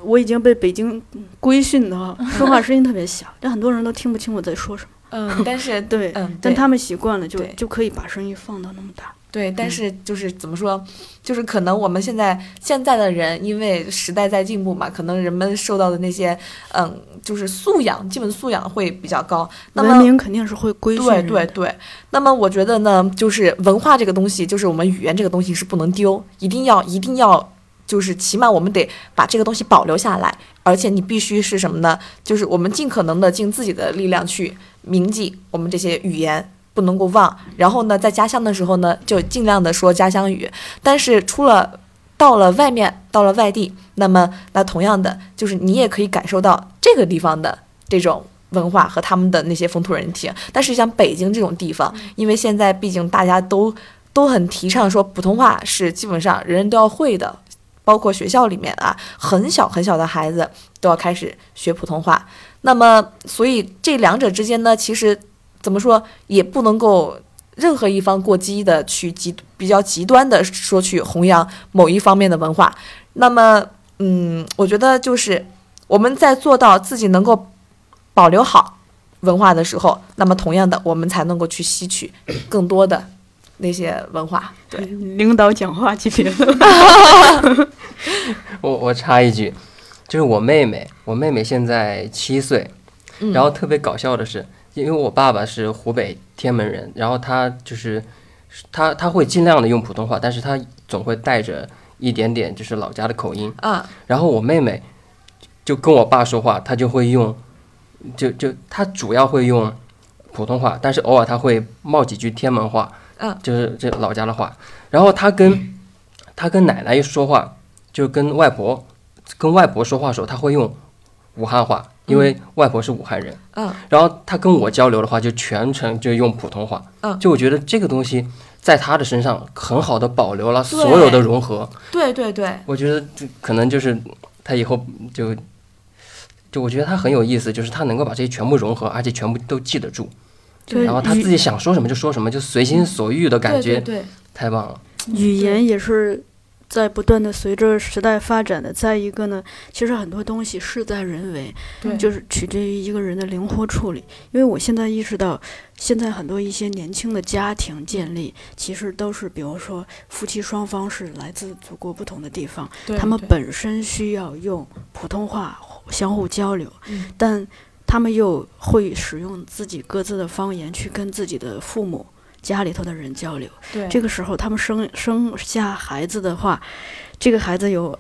我已经被北京规训的哈，说话声音特别小，但很多人都听不清我在说什么。嗯，但是对，嗯，但他们习惯了，就就可以把声音放到那么大。对，但是就是怎么说，就是可能我们现在现在的人，因为时代在进步嘛，可能人们受到的那些嗯，就是素养，基本素养会比较高。那么文明肯定是会规训对对对，那么我觉得呢，就是文化这个东西，就是我们语言这个东西是不能丢，一定要一定要就是起码我们得把这个东西保留下来，而且你必须是什么呢？就是我们尽可能的尽自己的力量去铭记我们这些语言，不能够忘。然后呢，在家乡的时候呢，就尽量的说家乡语。但是出了到了外面，到了外地，那么那同样的，就是你也可以感受到这个地方的这种文化和他们的那些风土人情。但是像北京这种地方，因为现在毕竟大家都都很提倡说普通话是基本上人人都要会的。包括学校里面啊，很小很小的孩子都要开始学普通话。那么，所以这两者之间呢，其实怎么说也不能够任何一方过激的去极比较极端的说去弘扬某一方面的文化。那么，嗯，我觉得就是我们在做到自己能够保留好文化的时候，那么同样的，我们才能够去吸取更多的。那些文化，对领导讲话级别的。我我插一句，就是我妹妹，我妹妹现在七岁，然后特别搞笑的是，因为我爸爸是湖北天门人，然后他就是他他会尽量的用普通话，但是他总会带着一点点就是老家的口音。啊，然后我妹妹就跟我爸说话，她就会用，就就她主要会用普通话，但是偶尔他会冒几句天门话。嗯，就是这老家的话，然后他跟他跟奶奶一说话，就跟外婆跟外婆说话的时候，他会用武汉话，因为外婆是武汉人。嗯，然后他跟我交流的话，就全程就用普通话。嗯，就我觉得这个东西在他的身上很好的保留了所有的融合。对对对，我觉得这可能就是他以后就就我觉得他很有意思，就是他能够把这些全部融合，而且全部都记得住。然后他自己想说什么就说什么，就随心所欲的感觉，对，太棒了。语言也是在不断的随着时代发展的。再一个呢，其实很多东西事在人为，对，就是取决于一个人的灵活处理。因为我现在意识到，现在很多一些年轻的家庭建立，其实都是比如说夫妻双方是来自祖国不同的地方，他们本身需要用普通话相互交流，但。他们又会使用自己各自的方言去跟自己的父母、家里头的人交流。对，这个时候他们生生下孩子的话，这个孩子有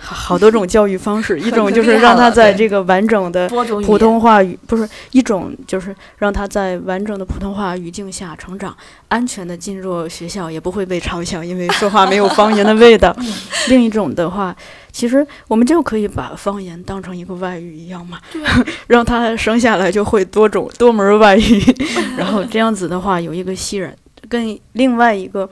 好多种教育方式，一种就是让他在这个完整的普通话语，不是一种就是让他在完整的普通话语境下成长，安全的进入学校，也不会被嘲笑，因为说话没有方言的味道。另一种的话。其实我们就可以把方言当成一个外语一样嘛，让他生下来就会多种多门外语，然后这样子的话有一个吸引。跟另外一个，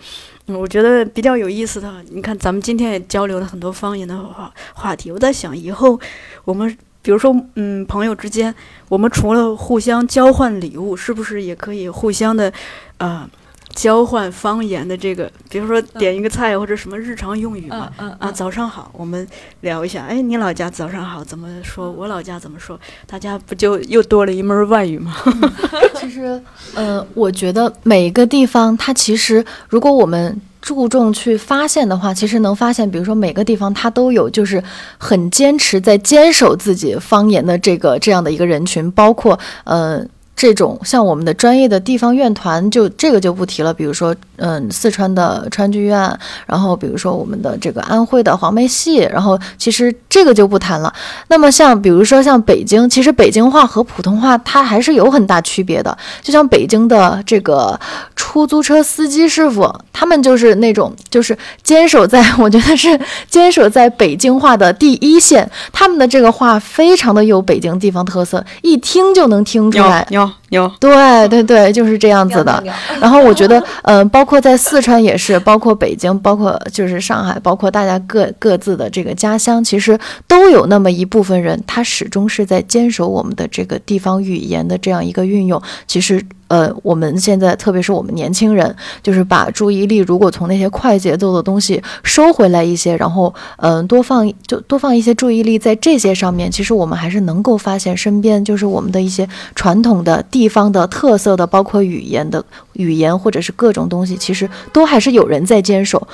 我觉得比较有意思的，你看咱们今天也交流了很多方言的话话题。我在想以后我们比如说嗯朋友之间，我们除了互相交换礼物，是不是也可以互相的呃？交换方言的这个，比如说点一个菜或者什么日常用语嘛，啊，早上好，我们聊一下。哎，你老家早上好怎么说？我老家怎么说？大家不就又多了一门外语吗？其实，呃，我觉得每一个地方，它其实如果我们注重去发现的话，其实能发现，比如说每个地方它都有就是很坚持在坚守自己方言的这个这样的一个人群，包括呃。这种像我们的专业的地方院团，就这个就不提了。比如说，嗯，四川的川剧院，然后比如说我们的这个安徽的黄梅戏，然后其实这个就不谈了。那么像比如说像北京，其实北京话和普通话它还是有很大区别的。就像北京的这个出租车司机师傅，他们就是那种就是坚守在，我觉得是坚守在北京话的第一线。他们的这个话非常的有北京地方特色，一听就能听出来。有对对对，就是这样子的。然后我觉得，嗯，包括在四川也是，包括北京，包括就是上海，包括大家各各自的这个家乡，其实都有那么一部分人，他始终是在坚守我们的这个地方语言的这样一个运用。其实。呃，我们现在特别是我们年轻人，就是把注意力如果从那些快节奏的东西收回来一些，然后嗯，多放就多放一些注意力在这些上面，其实我们还是能够发现身边就是我们的一些传统的地方的特色的，包括语言的语言或者是各种东西，其实都还是有人在坚守。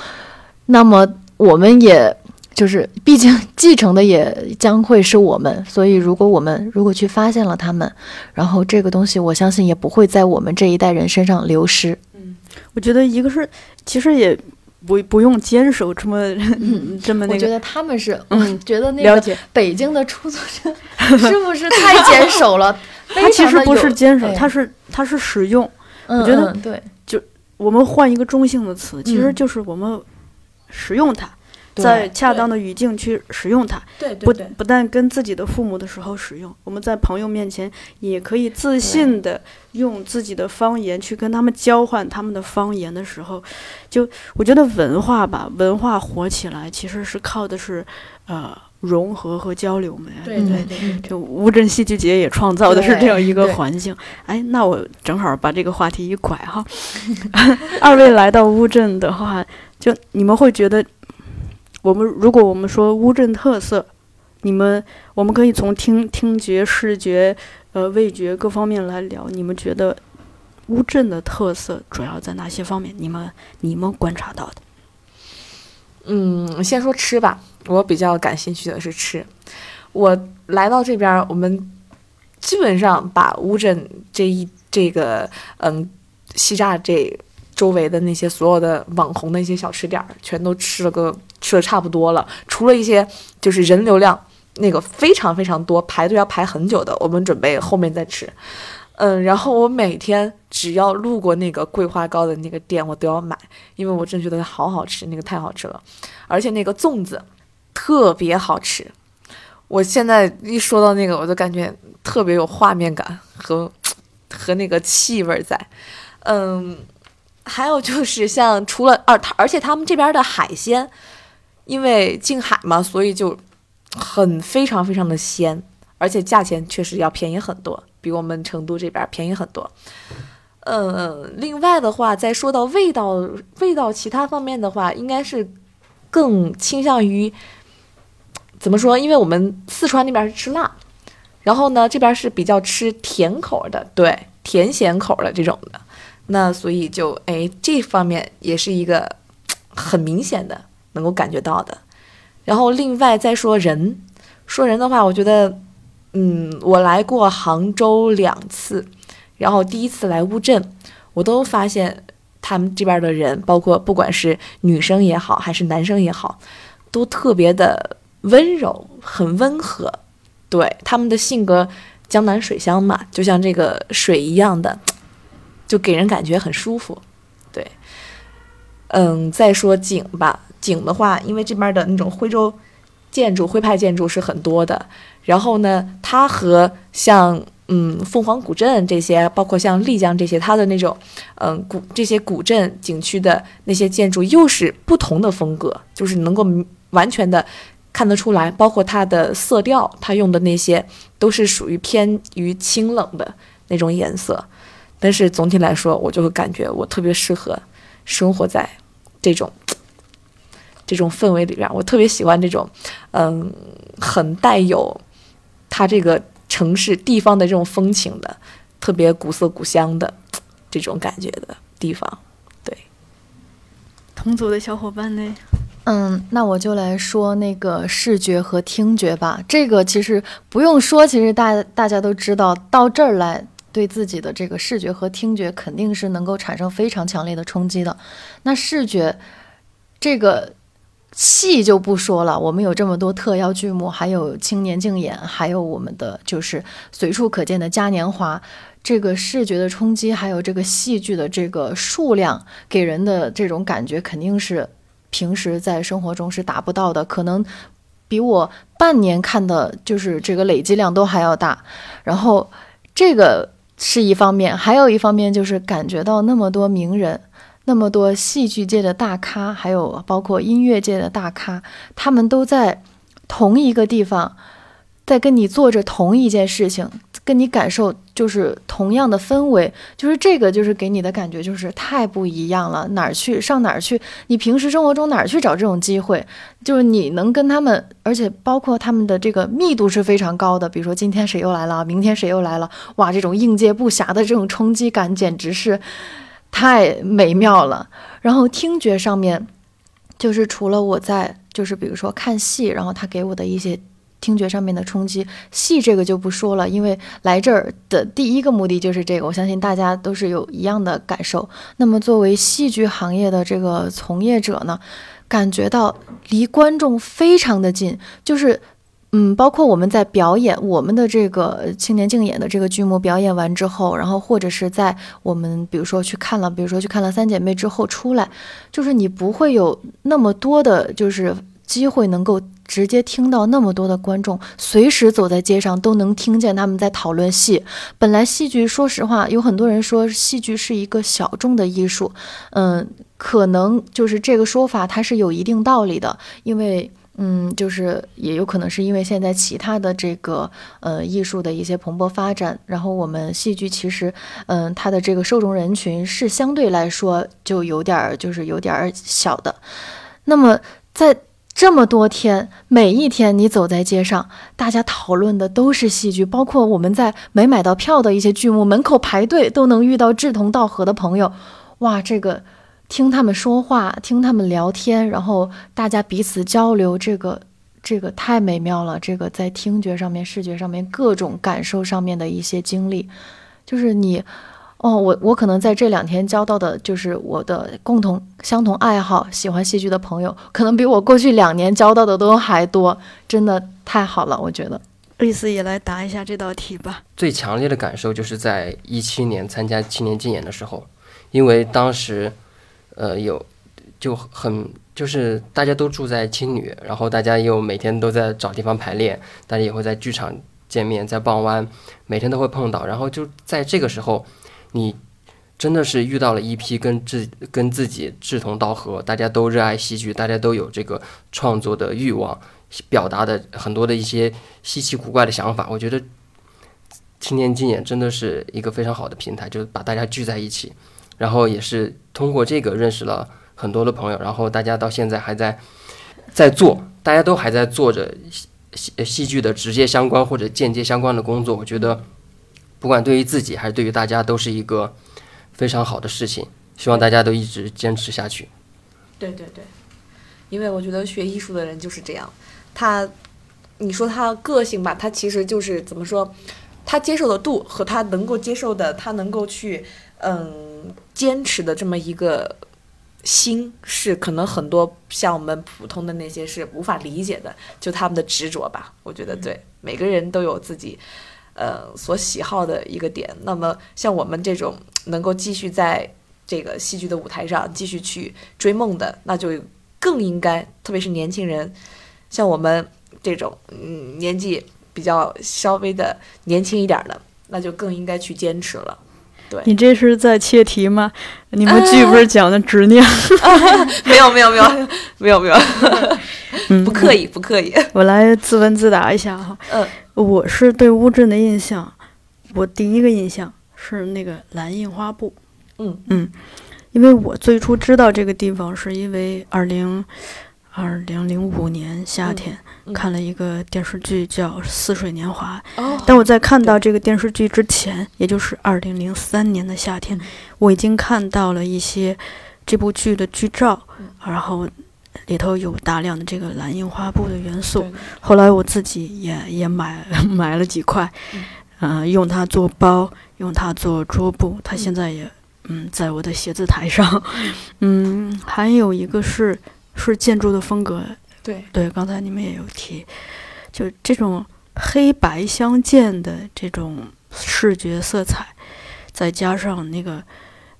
那么我们也。就是，毕竟 继承的也将会是我们，所以如果我们如果去发现了他们，然后这个东西，我相信也不会在我们这一代人身上流失。嗯，我觉得一个是，其实也不不用坚守这么 这么那个。我觉得他们是，嗯觉得那个了解，北京的出租车是不是太 坚守了？它其实不是坚守，哎它是它是使用。我觉得嗯对，我们换一个中性的词，其实嗯就是我们使用它，对在恰当的语境去使用它。对不不但跟自己的父母的时候使用，我们在朋友面前也可以自信的用自己的方言去跟他们交换他们的方言的时候，就我觉得文化吧，文化火起来其实是靠的是呃融合和交流嘛。对嗯对对，就乌镇戏剧节也创造的是这样一个环境。哎，那我正好把这个话题一拐哈，二位来到乌镇的话，就你们会觉得，我们如果我们说乌镇特色，你们我们可以从听听觉、视觉、呃味觉各方面来聊。你们觉得乌镇的特色主要在哪些方面？你们你们观察到的？嗯，先说吃吧，我比较感兴趣的是吃。我来到这边，我们基本上把乌镇这一这个嗯西栅这周围的那些所有的网红的一些小吃店儿，全都吃了个吃的差不多了。除了一些就是人流量那个非常非常多，排队要排很久的，我们准备后面再吃。嗯，然后我每天只要路过那个桂花糕的那个店，我都要买，因为我真觉得好好吃，那个太好吃了，而且那个粽子特别好吃。我现在一说到那个，我就感觉特别有画面感和 和那个气味在。嗯，还有就是像除了而他而且他们这边的海鲜，因为近海嘛，所以就很非常非常的鲜，而且价钱确实要便宜很多，比我们成都这边便宜很多。嗯，另外的话，再说到味道，味道其他方面的话，应该是更倾向于怎么说？因为我们四川那边是吃辣，然后呢这边是比较吃甜口的，对，甜咸口的这种的，那所以就哎这方面也是一个很明显的能够感觉到的。然后另外再说人，说人的话，我觉得，嗯，我来过杭州两次，然后第一次来乌镇，我都发现他们这边的人，包括不管是女生也好，还是男生也好，都特别的温柔，很温和。对他们的性格，江南水乡嘛，就像这个水一样的，就给人感觉很舒服。对，嗯，再说景吧，景的话，因为这边的那种徽州建筑、徽派建筑是很多的，然后呢，它和像嗯凤凰古镇这些，包括像丽江这些，它的那种嗯古这些古镇景区的那些建筑又是不同的风格，就是能够完全的看得出来，包括它的色调，它用的那些都是属于偏于清冷的那种颜色。但是总体来说，我就会感觉我特别适合生活在这种这种氛围里边儿。我特别喜欢这种，嗯，很带有它这个城市地方的这种风情的，特别古色古香的这种感觉的地方。对同组的小伙伴呢？嗯，那我就来说那个视觉和听觉吧。这个其实不用说，其实大大家都知道，到这儿来对自己的这个视觉和听觉肯定是能够产生非常强烈的冲击的。那视觉这个戏就不说了，我们有这么多特邀剧目，还有青年竞演，还有我们的就是随处可见的嘉年华。这个视觉的冲击，还有这个戏剧的这个数量，给人的这种感觉肯定是平时在生活中是达不到的，可能比我半年看的就是这个累积量都还要大。然后这个是一方面，还有一方面就是感觉到那么多名人。那么多戏剧界的大咖，还有包括音乐界的大咖，他们都在同一个地方，在跟你做着同一件事情，跟你感受就是同样的氛围，就是这个就是给你的感觉就是太不一样了。哪儿去上哪儿去？你平时生活中哪儿去找这种机会？就是你能跟他们，而且包括他们的这个密度是非常高的。比如说今天谁又来了，明天谁又来了，哇，这种应接不暇的这种冲击感简直是太美妙了。然后听觉上面，就是除了我在就是比如说看戏，然后他给我的一些听觉上面的冲击。戏这个就不说了，因为来这儿的第一个目的就是这个，我相信大家都是有一样的感受。那么作为戏剧行业的这个从业者呢，感觉到离观众非常的近，就是。嗯，包括我们在表演我们的这个青年竞演的这个剧目表演完之后，然后或者是在我们比如说去看了，比如说去看了三姐妹之后出来，就是你不会有那么多的，就是机会能够直接听到那么多的观众，随时走在街上都能听见他们在讨论戏。本来戏剧，说实话，有很多人说戏剧是一个小众的艺术，嗯，可能就是这个说法它是有一定道理的，因为。嗯，就是也有可能是因为现在其他的这个呃艺术的一些蓬勃发展，然后我们戏剧其实嗯它的这个受众人群是相对来说就有点儿就是有点儿小的。那么在这么多天，每一天你走在街上，大家讨论的都是戏剧，包括我们在没买到票的一些剧目门口排队都能遇到志同道合的朋友，哇，这个。听他们说话，听他们聊天，然后大家彼此交流，这个这个太美妙了。这个在听觉上面、视觉上面各种感受上面的一些经历，就是你，哦，我我可能在这两天交到的，就是我的共同相同爱好、喜欢戏剧的朋友，可能比我过去两年交到的都还多，真的太好了，我觉得。丽丝也来答一下这道题吧。最强烈的感受就是在一七年参加青年竞演的时候，因为当时。呃，有就很就是大家都住在青旅，然后大家又每天都在找地方排练，大家也会在剧场见面，在傍湾每天都会碰到，然后就在这个时候，你真的是遇到了一批跟自跟自己志同道合，大家都热爱戏剧，大家都有这个创作的欲望，表达的很多的一些稀奇古怪的想法。我觉得青年竞演真的是一个非常好的平台，就是把大家聚在一起。然后也是通过这个认识了很多的朋友，然后大家到现在还在在做，大家都还在做着戏戏剧的直接相关或者间接相关的工作。我觉得，不管对于自己还是对于大家，都是一个非常好的事情。希望大家都一直坚持下去。对对对，因为我觉得学艺术的人就是这样，他你说他个性吧，他其实就是怎么说，他接受的度和他能够接受的，他能够去。嗯，坚持的这么一个心是可能很多像我们普通的那些是无法理解的，就他们的执着吧。我觉得对每个人都有自己呃所喜好的一个点。那么像我们这种能够继续在这个戏剧的舞台上继续去追梦的，那就更应该，特别是年轻人，像我们这种嗯年纪比较稍微的年轻一点的，那就更应该去坚持了。对你这是在切题吗？你们剧不是讲的执念？没有没有没有没有没有，不刻意不刻意。我来自问自答一下哈。嗯，我是对乌镇的印象，我第一个印象是那个蓝印花布。嗯嗯，因为我最初知道这个地方是因为二零。二零零五年夏天看了一个电视剧叫《似水年华》，但我在看到这个电视剧之前，也就是二零零三年的夏天，我已经看到了一些这部剧的剧照，然后里头有大量的这个蓝印花布的元素。后来我自己也也买 买了几块，嗯，用它做包，用它做桌布。它现在也嗯在我的写字台上，嗯，还有一个是。是建筑的风格，对对，刚才你们也有提，就这种黑白相间的这种视觉色彩，再加上那个，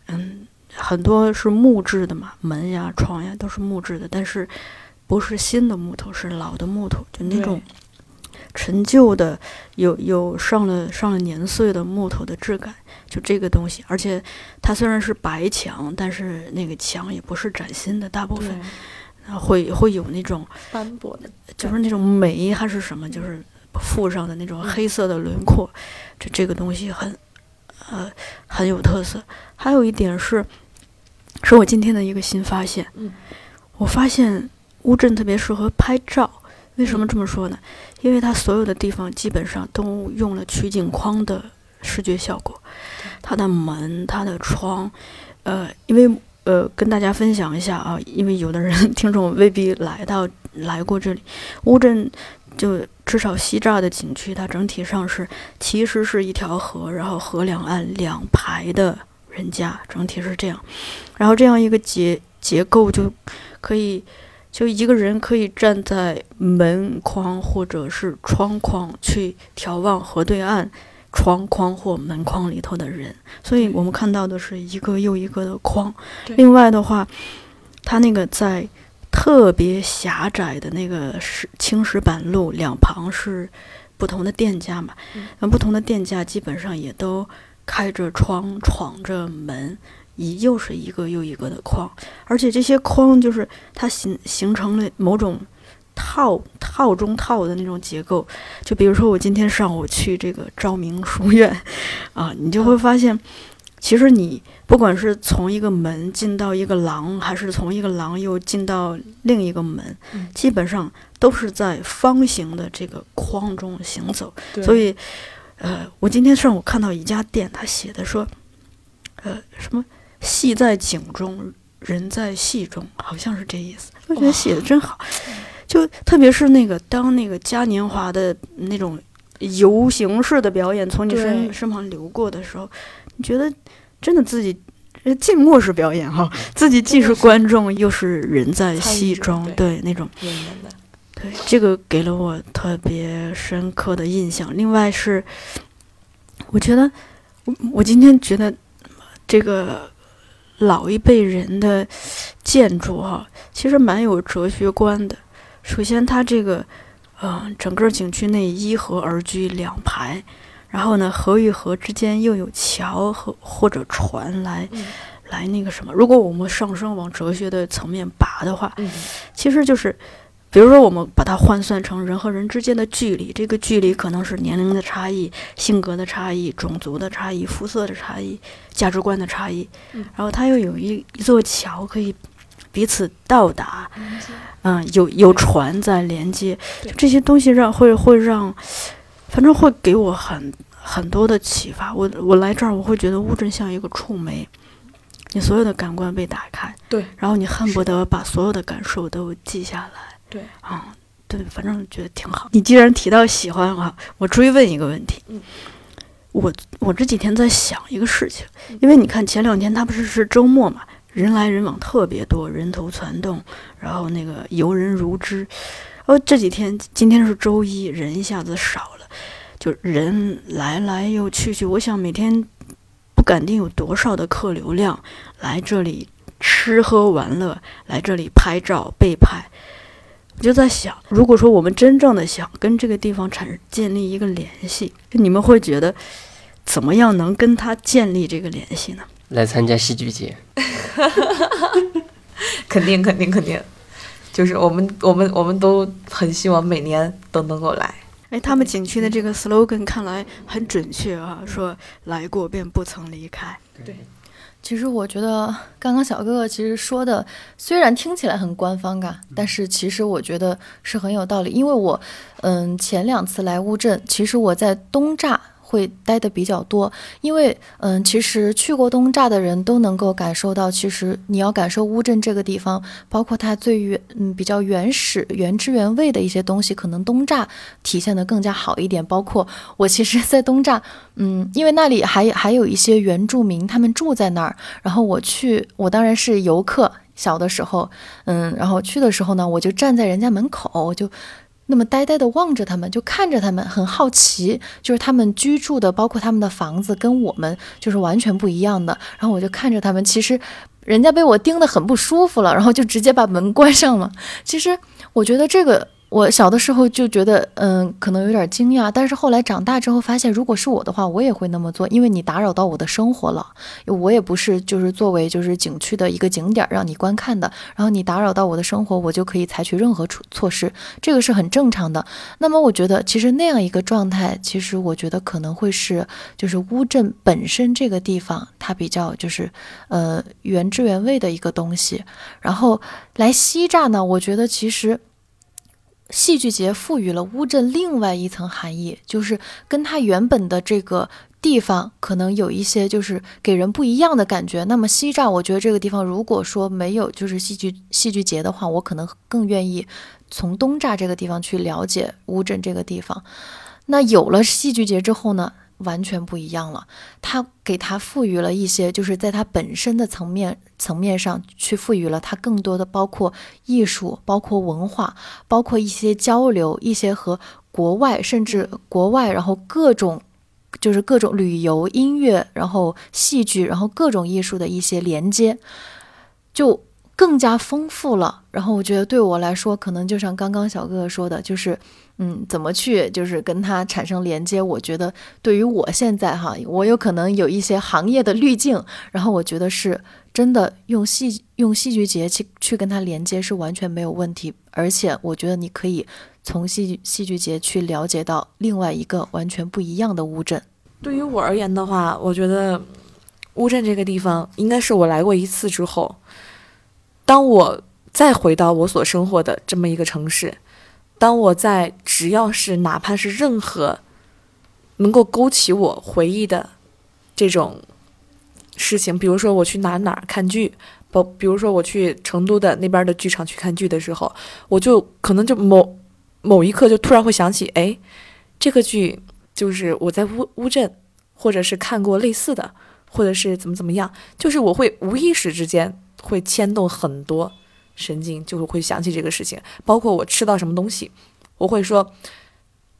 嗯，很多是木质的嘛，门呀、窗呀都是木质的，但是不是新的木头，是老的木头，就那种陈旧的、有有上了上了年岁的木头的质感，就这个东西。而且它虽然是白墙，但是那个墙也不是崭新的，大部分。会会有那种斑驳的，就是那种霉还是什么，就是附上的那种黑色的轮廓，这这个东西很，呃，很有特色。还有一点是，是我今天的一个新发现。嗯，我发现乌镇特别适合拍照。为什么这么说呢？因为它所有的地方基本上都用了取景框的视觉效果，它的门、它的窗，呃，因为。呃，跟大家分享一下啊，因为有的人 听众未必来到来过这里，乌镇就至少西栅的景区，它整体上是其实是一条河，然后河两岸两排的人家，整体是这样。然后这样一个结结构就可以，就一个人可以站在门框或者是窗框去眺望河对岸窗框或门框里头的人，所以我们看到的是一个又一个的框。另外的话，它那个在。特别狭窄的那个石青石板路两旁是不同的店家嘛，那不同的店家基本上也都开着窗闯着门，一又是一个又一个的框，而且这些框就是它形形成了某种套套中套的那种结构，就比如说我今天上午去这个昭明书院，啊，你就会发现。其实你不管是从一个门进到一个廊，还是从一个廊又进到另一个门，基本上都是在方形的这个框中行走。所以，呃，我今天上午看到一家店，他写的说，呃，什么“戏在景中，人在戏中”，好像是这意思。我觉得写的真好，就特别是那个当那个嘉年华的那种游行式的表演从你身身旁流过的时候。你觉得真的自己静默式表演哈，自己既是观众又是人在戏中，对那种，对这个给了我特别深刻的印象。另外是，我觉得我我今天觉得这个老一辈人的建筑哈，其实蛮有哲学观的。首先，它这个嗯，整个景区内依河而居两排。然后呢，河与河之间又有桥和或者船来，来那个什么。如果我们上升往哲学的层面拔的话，其实就是，比如说我们把它换算成人和人之间的距离，这个距离可能是年龄的差异、性格的差异、种族的差异、肤色的差异、价值观的差异。然后它又有一一座桥可以彼此到达，嗯，有有船在连接，这些东西让会会让。反正会给我很很多的启发。我我来这儿，我会觉得乌镇像一个触媒，你所有的感官被打开，对，然后你恨不得把所有的感受都记下来，对，啊，对，反正觉得挺好。你既然提到喜欢啊，我追问一个问题，嗯，我我这几天在想一个事情，因为你看前两天他不是是周末嘛，人来人往特别多，人头攒动，然后那个游人如织。哦，这几天今天是周一，人一下子少了，就人来来又去去。我想每天不敢定有多少的客流量来这里吃喝玩乐，来这里拍照被拍。我就在想，如果说我们真正的想跟这个地方产建立一个联系，你们会觉得怎么样能跟他建立这个联系呢？来参加戏剧节，肯定肯定肯定。就是我们，我们，我们都很希望每年都能够来。哎，他们景区的这个 slogan 看来很准确啊，说来过便不曾离开。对，其实我觉得刚刚小哥哥其实说的，虽然听起来很官方嘎，但是其实我觉得是很有道理。因为我，嗯，前两次来乌镇，其实我在东栅。会待的比较多，因为嗯，其实去过东栅的人都能够感受到，其实你要感受乌镇这个地方，包括它最原嗯比较原始、原汁原味的一些东西，可能东栅体现的更加好一点。包括我其实，在东栅，嗯，因为那里还还有一些原住民，他们住在那儿，然后我去，我当然是游客，小的时候，嗯，然后去的时候呢，我就站在人家门口，我就。那么呆呆地望着他们，就看着他们，很好奇，就是他们居住的，包括他们的房子，跟我们就是完全不一样的。然后我就看着他们，其实人家被我盯得很不舒服了，然后就直接把门关上了。其实我觉得这个。我小的时候就觉得，嗯，可能有点惊讶，但是后来长大之后发现，如果是我的话，我也会那么做，因为你打扰到我的生活了。我也不是就是作为就是景区的一个景点让你观看的，然后你打扰到我的生活，我就可以采取任何措措施，这个是很正常的。那么我觉得，其实那样一个状态，其实我觉得可能会是就是乌镇本身这个地方它比较就是呃原汁原味的一个东西。然后来西栅呢，我觉得其实。戏剧节赋予了乌镇另外一层含义，就是跟它原本的这个地方可能有一些就是给人不一样的感觉。那么西栅，我觉得这个地方如果说没有就是戏剧戏剧节的话，我可能更愿意从东栅这个地方去了解乌镇这个地方。那有了戏剧节之后呢，完全不一样了。它给它赋予了一些，就是在它本身的层面层面上去赋予了它更多的，包括艺术，包括文化，包括一些交流，一些和国外甚至国外，然后各种。就是各种旅游、音乐，然后戏剧，然后各种艺术的一些连接，就更加丰富了。然后我觉得对我来说，可能就像刚刚小哥哥说的，就是嗯，怎么去就是跟他产生连接？我觉得对于我现在哈，我有可能有一些行业的滤镜，然后我觉得是真的用戏用戏剧节去去跟他连接是完全没有问题，而且我觉得你可以。从戏剧戏剧节去了解到另外一个完全不一样的乌镇。对于我而言的话，我觉得乌镇这个地方应该是我来过一次之后，当我再回到我所生活的这么一个城市，当我在只要是哪怕是任何能够勾起我回忆的这种事情，比如说我去哪哪看剧，不，比如说我去成都的那边的剧场去看剧的时候，我就可能就某。某一刻就突然会想起，哎，这个剧就是我在乌乌镇，或者是看过类似的，或者是怎么怎么样，就是我会无意识之间会牵动很多神经，就是会想起这个事情。包括我吃到什么东西，我会说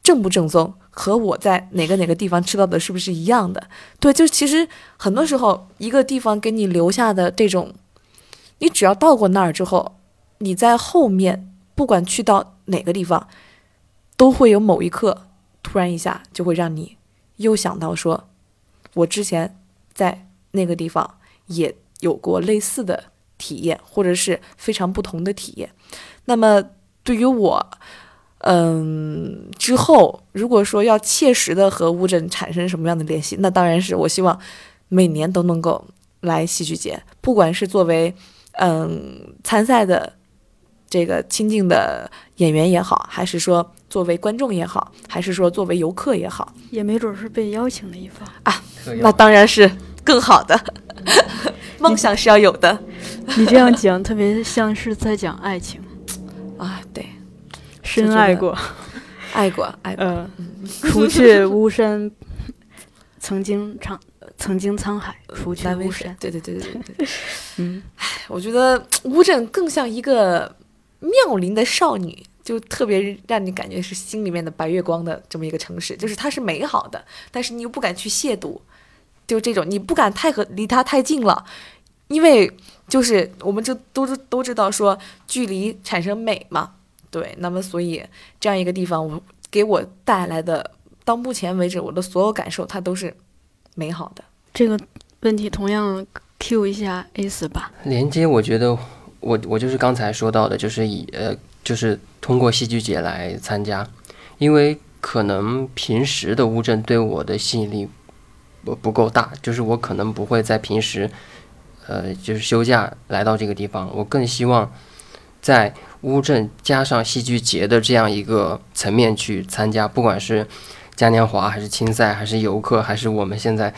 正不正宗，和我在哪个哪个地方吃到的是不是一样的？对，就其实很多时候一个地方给你留下的这种，你只要到过那儿之后，你在后面不管去到。哪个地方都会有某一刻，突然一下就会让你又想到说，我之前在那个地方也有过类似的体验，或者是非常不同的体验。那么对于我，嗯，之后如果说要切实的和乌镇产生什么样的联系，那当然是我希望每年都能够来戏剧节，不管是作为嗯参赛的。这个亲近的演员也好，还是说作为观众也好，还是说作为游客也好，也没准是被邀请的一方啊。那当然是更好的，梦想是要有的。你这样讲，特别像是在讲爱情啊。对，深爱过，爱过，爱过。嗯，除却巫山，曾经沧曾经沧海，除却巫山。对对对对对对。嗯，哎，我觉得乌镇更像一个。妙龄的少女，就特别让你感觉是心里面的白月光的这么一个城市，就是它是美好的，但是你又不敢去亵渎，就这种你不敢太和离他太近了，因为就是我们这都都知道说距离产生美嘛，对，那么所以这样一个地方，我给我带来的到目前为止我的所有感受，它都是美好的。这个问题同样 Q 一下 A 四吧，连接我觉得。我我就是刚才说到的，就是以呃，就是通过戏剧节来参加，因为可能平时的乌镇对我的吸引力不够大，就是我可能不会在平时，呃，就是休假来到这个地方，我更希望在乌镇加上戏剧节的这样一个层面去参加，不管是嘉年华还是青赛，还是游客，还是我们现在。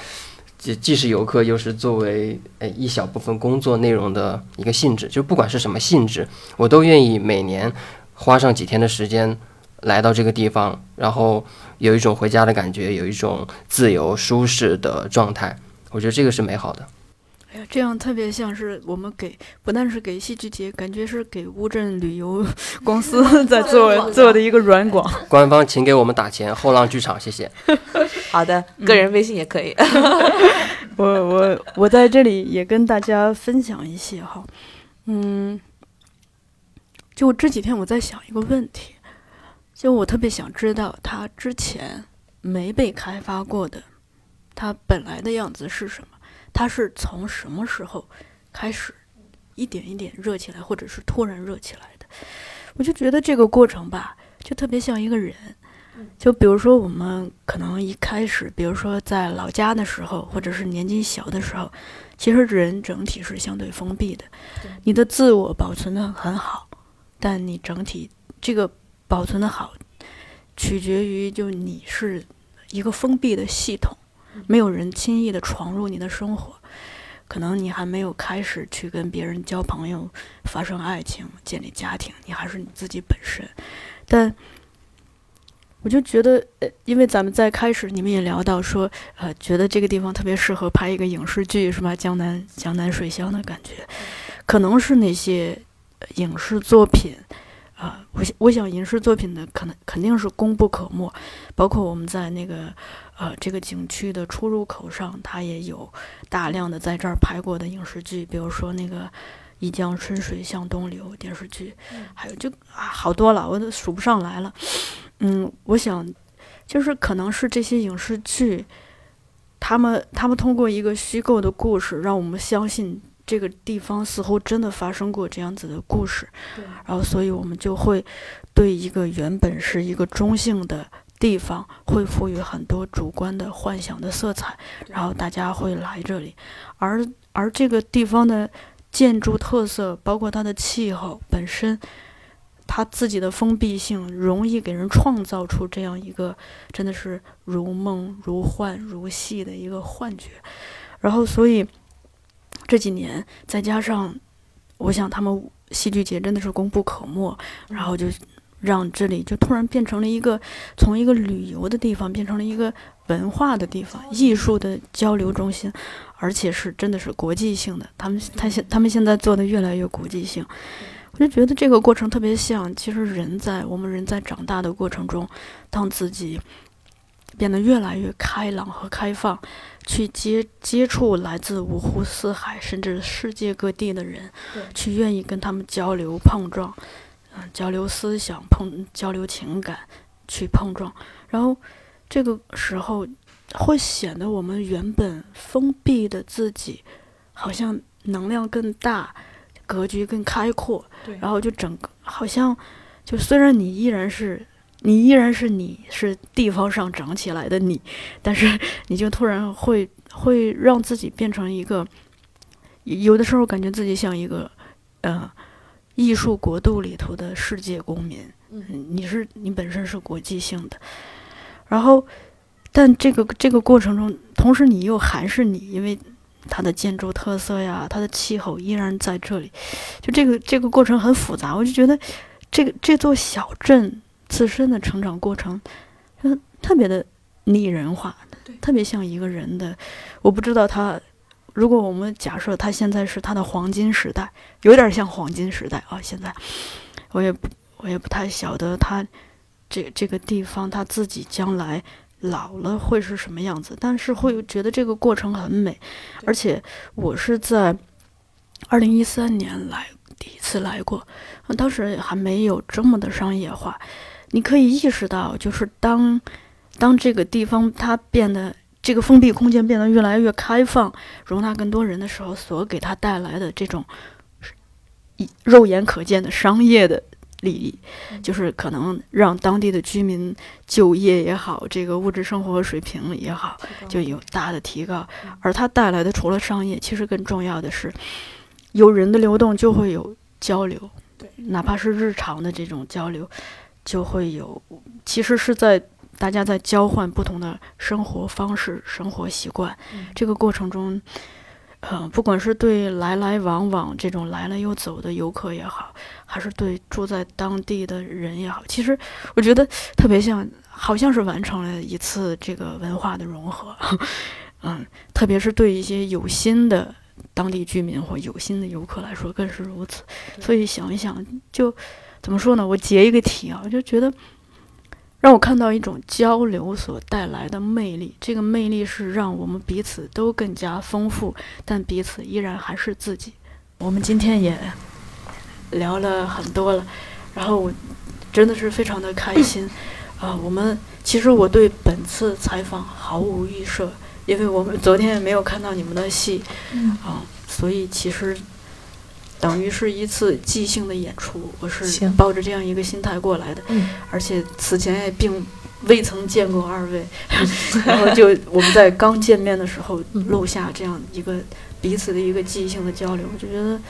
既既是游客，又是作为呃一小部分工作内容的一个性质，就不管是什么性质，我都愿意每年花上几天的时间来到这个地方，然后有一种回家的感觉，有一种自由舒适的状态。我觉得这个是美好的。哎呀，这样特别像是我们给，不但是给戏剧节，感觉是给乌镇旅游公司 在做做的一个软广。官方，请给我们打钱，后浪剧场，谢谢。好的，个人微信也可以。我我我在这里也跟大家分享一些哈，嗯，就这几天我在想一个问题，就我特别想知道它之前没被开发过的，它本来的样子是什么。它是从什么时候开始一点一点热起来，或者是突然热起来的？我就觉得这个过程吧，就特别像一个人。就比如说，我们可能一开始，比如说在老家的时候，或者是年纪小的时候，其实人整体是相对封闭的，你的自我保存的很好，但你整体这个保存的好，取决于就你是一个封闭的系统。没有人轻易的闯入你的生活，可能你还没有开始去跟别人交朋友、发生爱情、建立家庭，你还是你自己本身。但我就觉得，呃，因为咱们在开始你们也聊到说，呃，觉得这个地方特别适合拍一个影视剧，是吧？江南江南水乡的感觉，可能是那些影视作品。啊，我我想影视作品的可能肯定是功不可没，包括我们在那个呃这个景区的出入口上，它也有大量的在这儿拍过的影视剧，比如说那个《一江春水向东流》电视剧，还有就啊好多了，我都数不上来了。嗯，我想就是可能是这些影视剧，他们他们通过一个虚构的故事，让我们相信。这个地方似乎真的发生过这样子的故事，然后，所以我们就会对一个原本是一个中性的地方，会赋予很多主观的幻想的色彩，然后大家会来这里，而而这个地方的建筑特色，包括它的气候本身，它自己的封闭性，容易给人创造出这样一个真的是如梦如幻如戏的一个幻觉，然后，所以。这几年，再加上，我想他们戏剧节真的是功不可没，然后就让这里就突然变成了一个从一个旅游的地方变成了一个文化的地方、艺术的交流中心，而且是真的是国际性的。他们他现他们现在做的越来越国际性，我就觉得这个过程特别像，其实人在我们人在长大的过程中，当自己。变得越来越开朗和开放，去接接触来自五湖四海甚至世界各地的人，去愿意跟他们交流碰撞，嗯，交流思想碰交流情感，去碰撞，然后这个时候会显得我们原本封闭的自己，好像能量更大，格局更开阔，然后就整个好像就虽然你依然是。你依然是你，是地方上长起来的你，但是 你就突然会会让自己变成一个，有的时候感觉自己像一个，呃，艺术国度里头的世界公民。嗯，你是你本身是国际性的，然后，但这个这个过程中，同时你又还是你，因为它的建筑特色呀，它的气候依然在这里，就这个这个过程很复杂。我就觉得，这个这座小镇。自身的成长过程，嗯特别的拟人化，特别像一个人的。我不知道他，如果我们假设他现在是他的黄金时代，有点像黄金时代啊。现在我也不，我也不太晓得他这这个地方他自己将来老了会是什么样子，但是会觉得这个过程很美。而且我是在二零一三年来第一次来过，当时还没有这么的商业化。你可以意识到，就是当当这个地方它变得这个封闭空间变得越来越开放，容纳更多人的时候，所给它带来的这种肉眼可见的商业的利益，就是可能让当地的居民就业也好，这个物质生活水平也好，就有大的提高。而它带来的除了商业，其实更重要的是，有人的流动就会有交流，哪怕是日常的这种交流。就会有，其实是在大家在交换不同的生活方式、生活习惯。这个过程中，呃，不管是对来来往往这种来了又走的游客也好，还是对住在当地的人也好，其实我觉得特别像，好像是完成了一次这个文化的融合。嗯，特别是对一些有心的当地居民或有心的游客来说更是如此。所以想一想就。怎么说呢？我截一个题啊，我就觉得让我看到一种交流所带来的魅力。这个魅力是让我们彼此都更加丰富，但彼此依然还是自己。我们今天也聊了很多了，然后我真的是非常的开心啊！我们其实我对本次采访毫无预设，因为我们昨天也没有看到你们的戏啊，所以其实。等于是一次即兴的演出，我是抱着这样一个心态过来的，而且此前也并未曾见过二位，然后就我们在刚见面的时候录下这样一个彼此的一个即兴的交流，我就觉得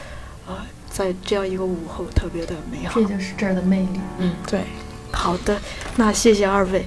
啊，在这样一个午后特别的美好，这就是这儿的魅力。嗯，对，好的，那谢谢二位。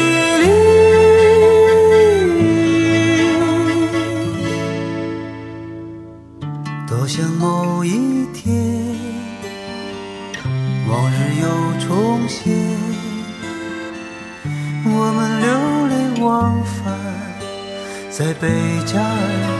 在贝加尔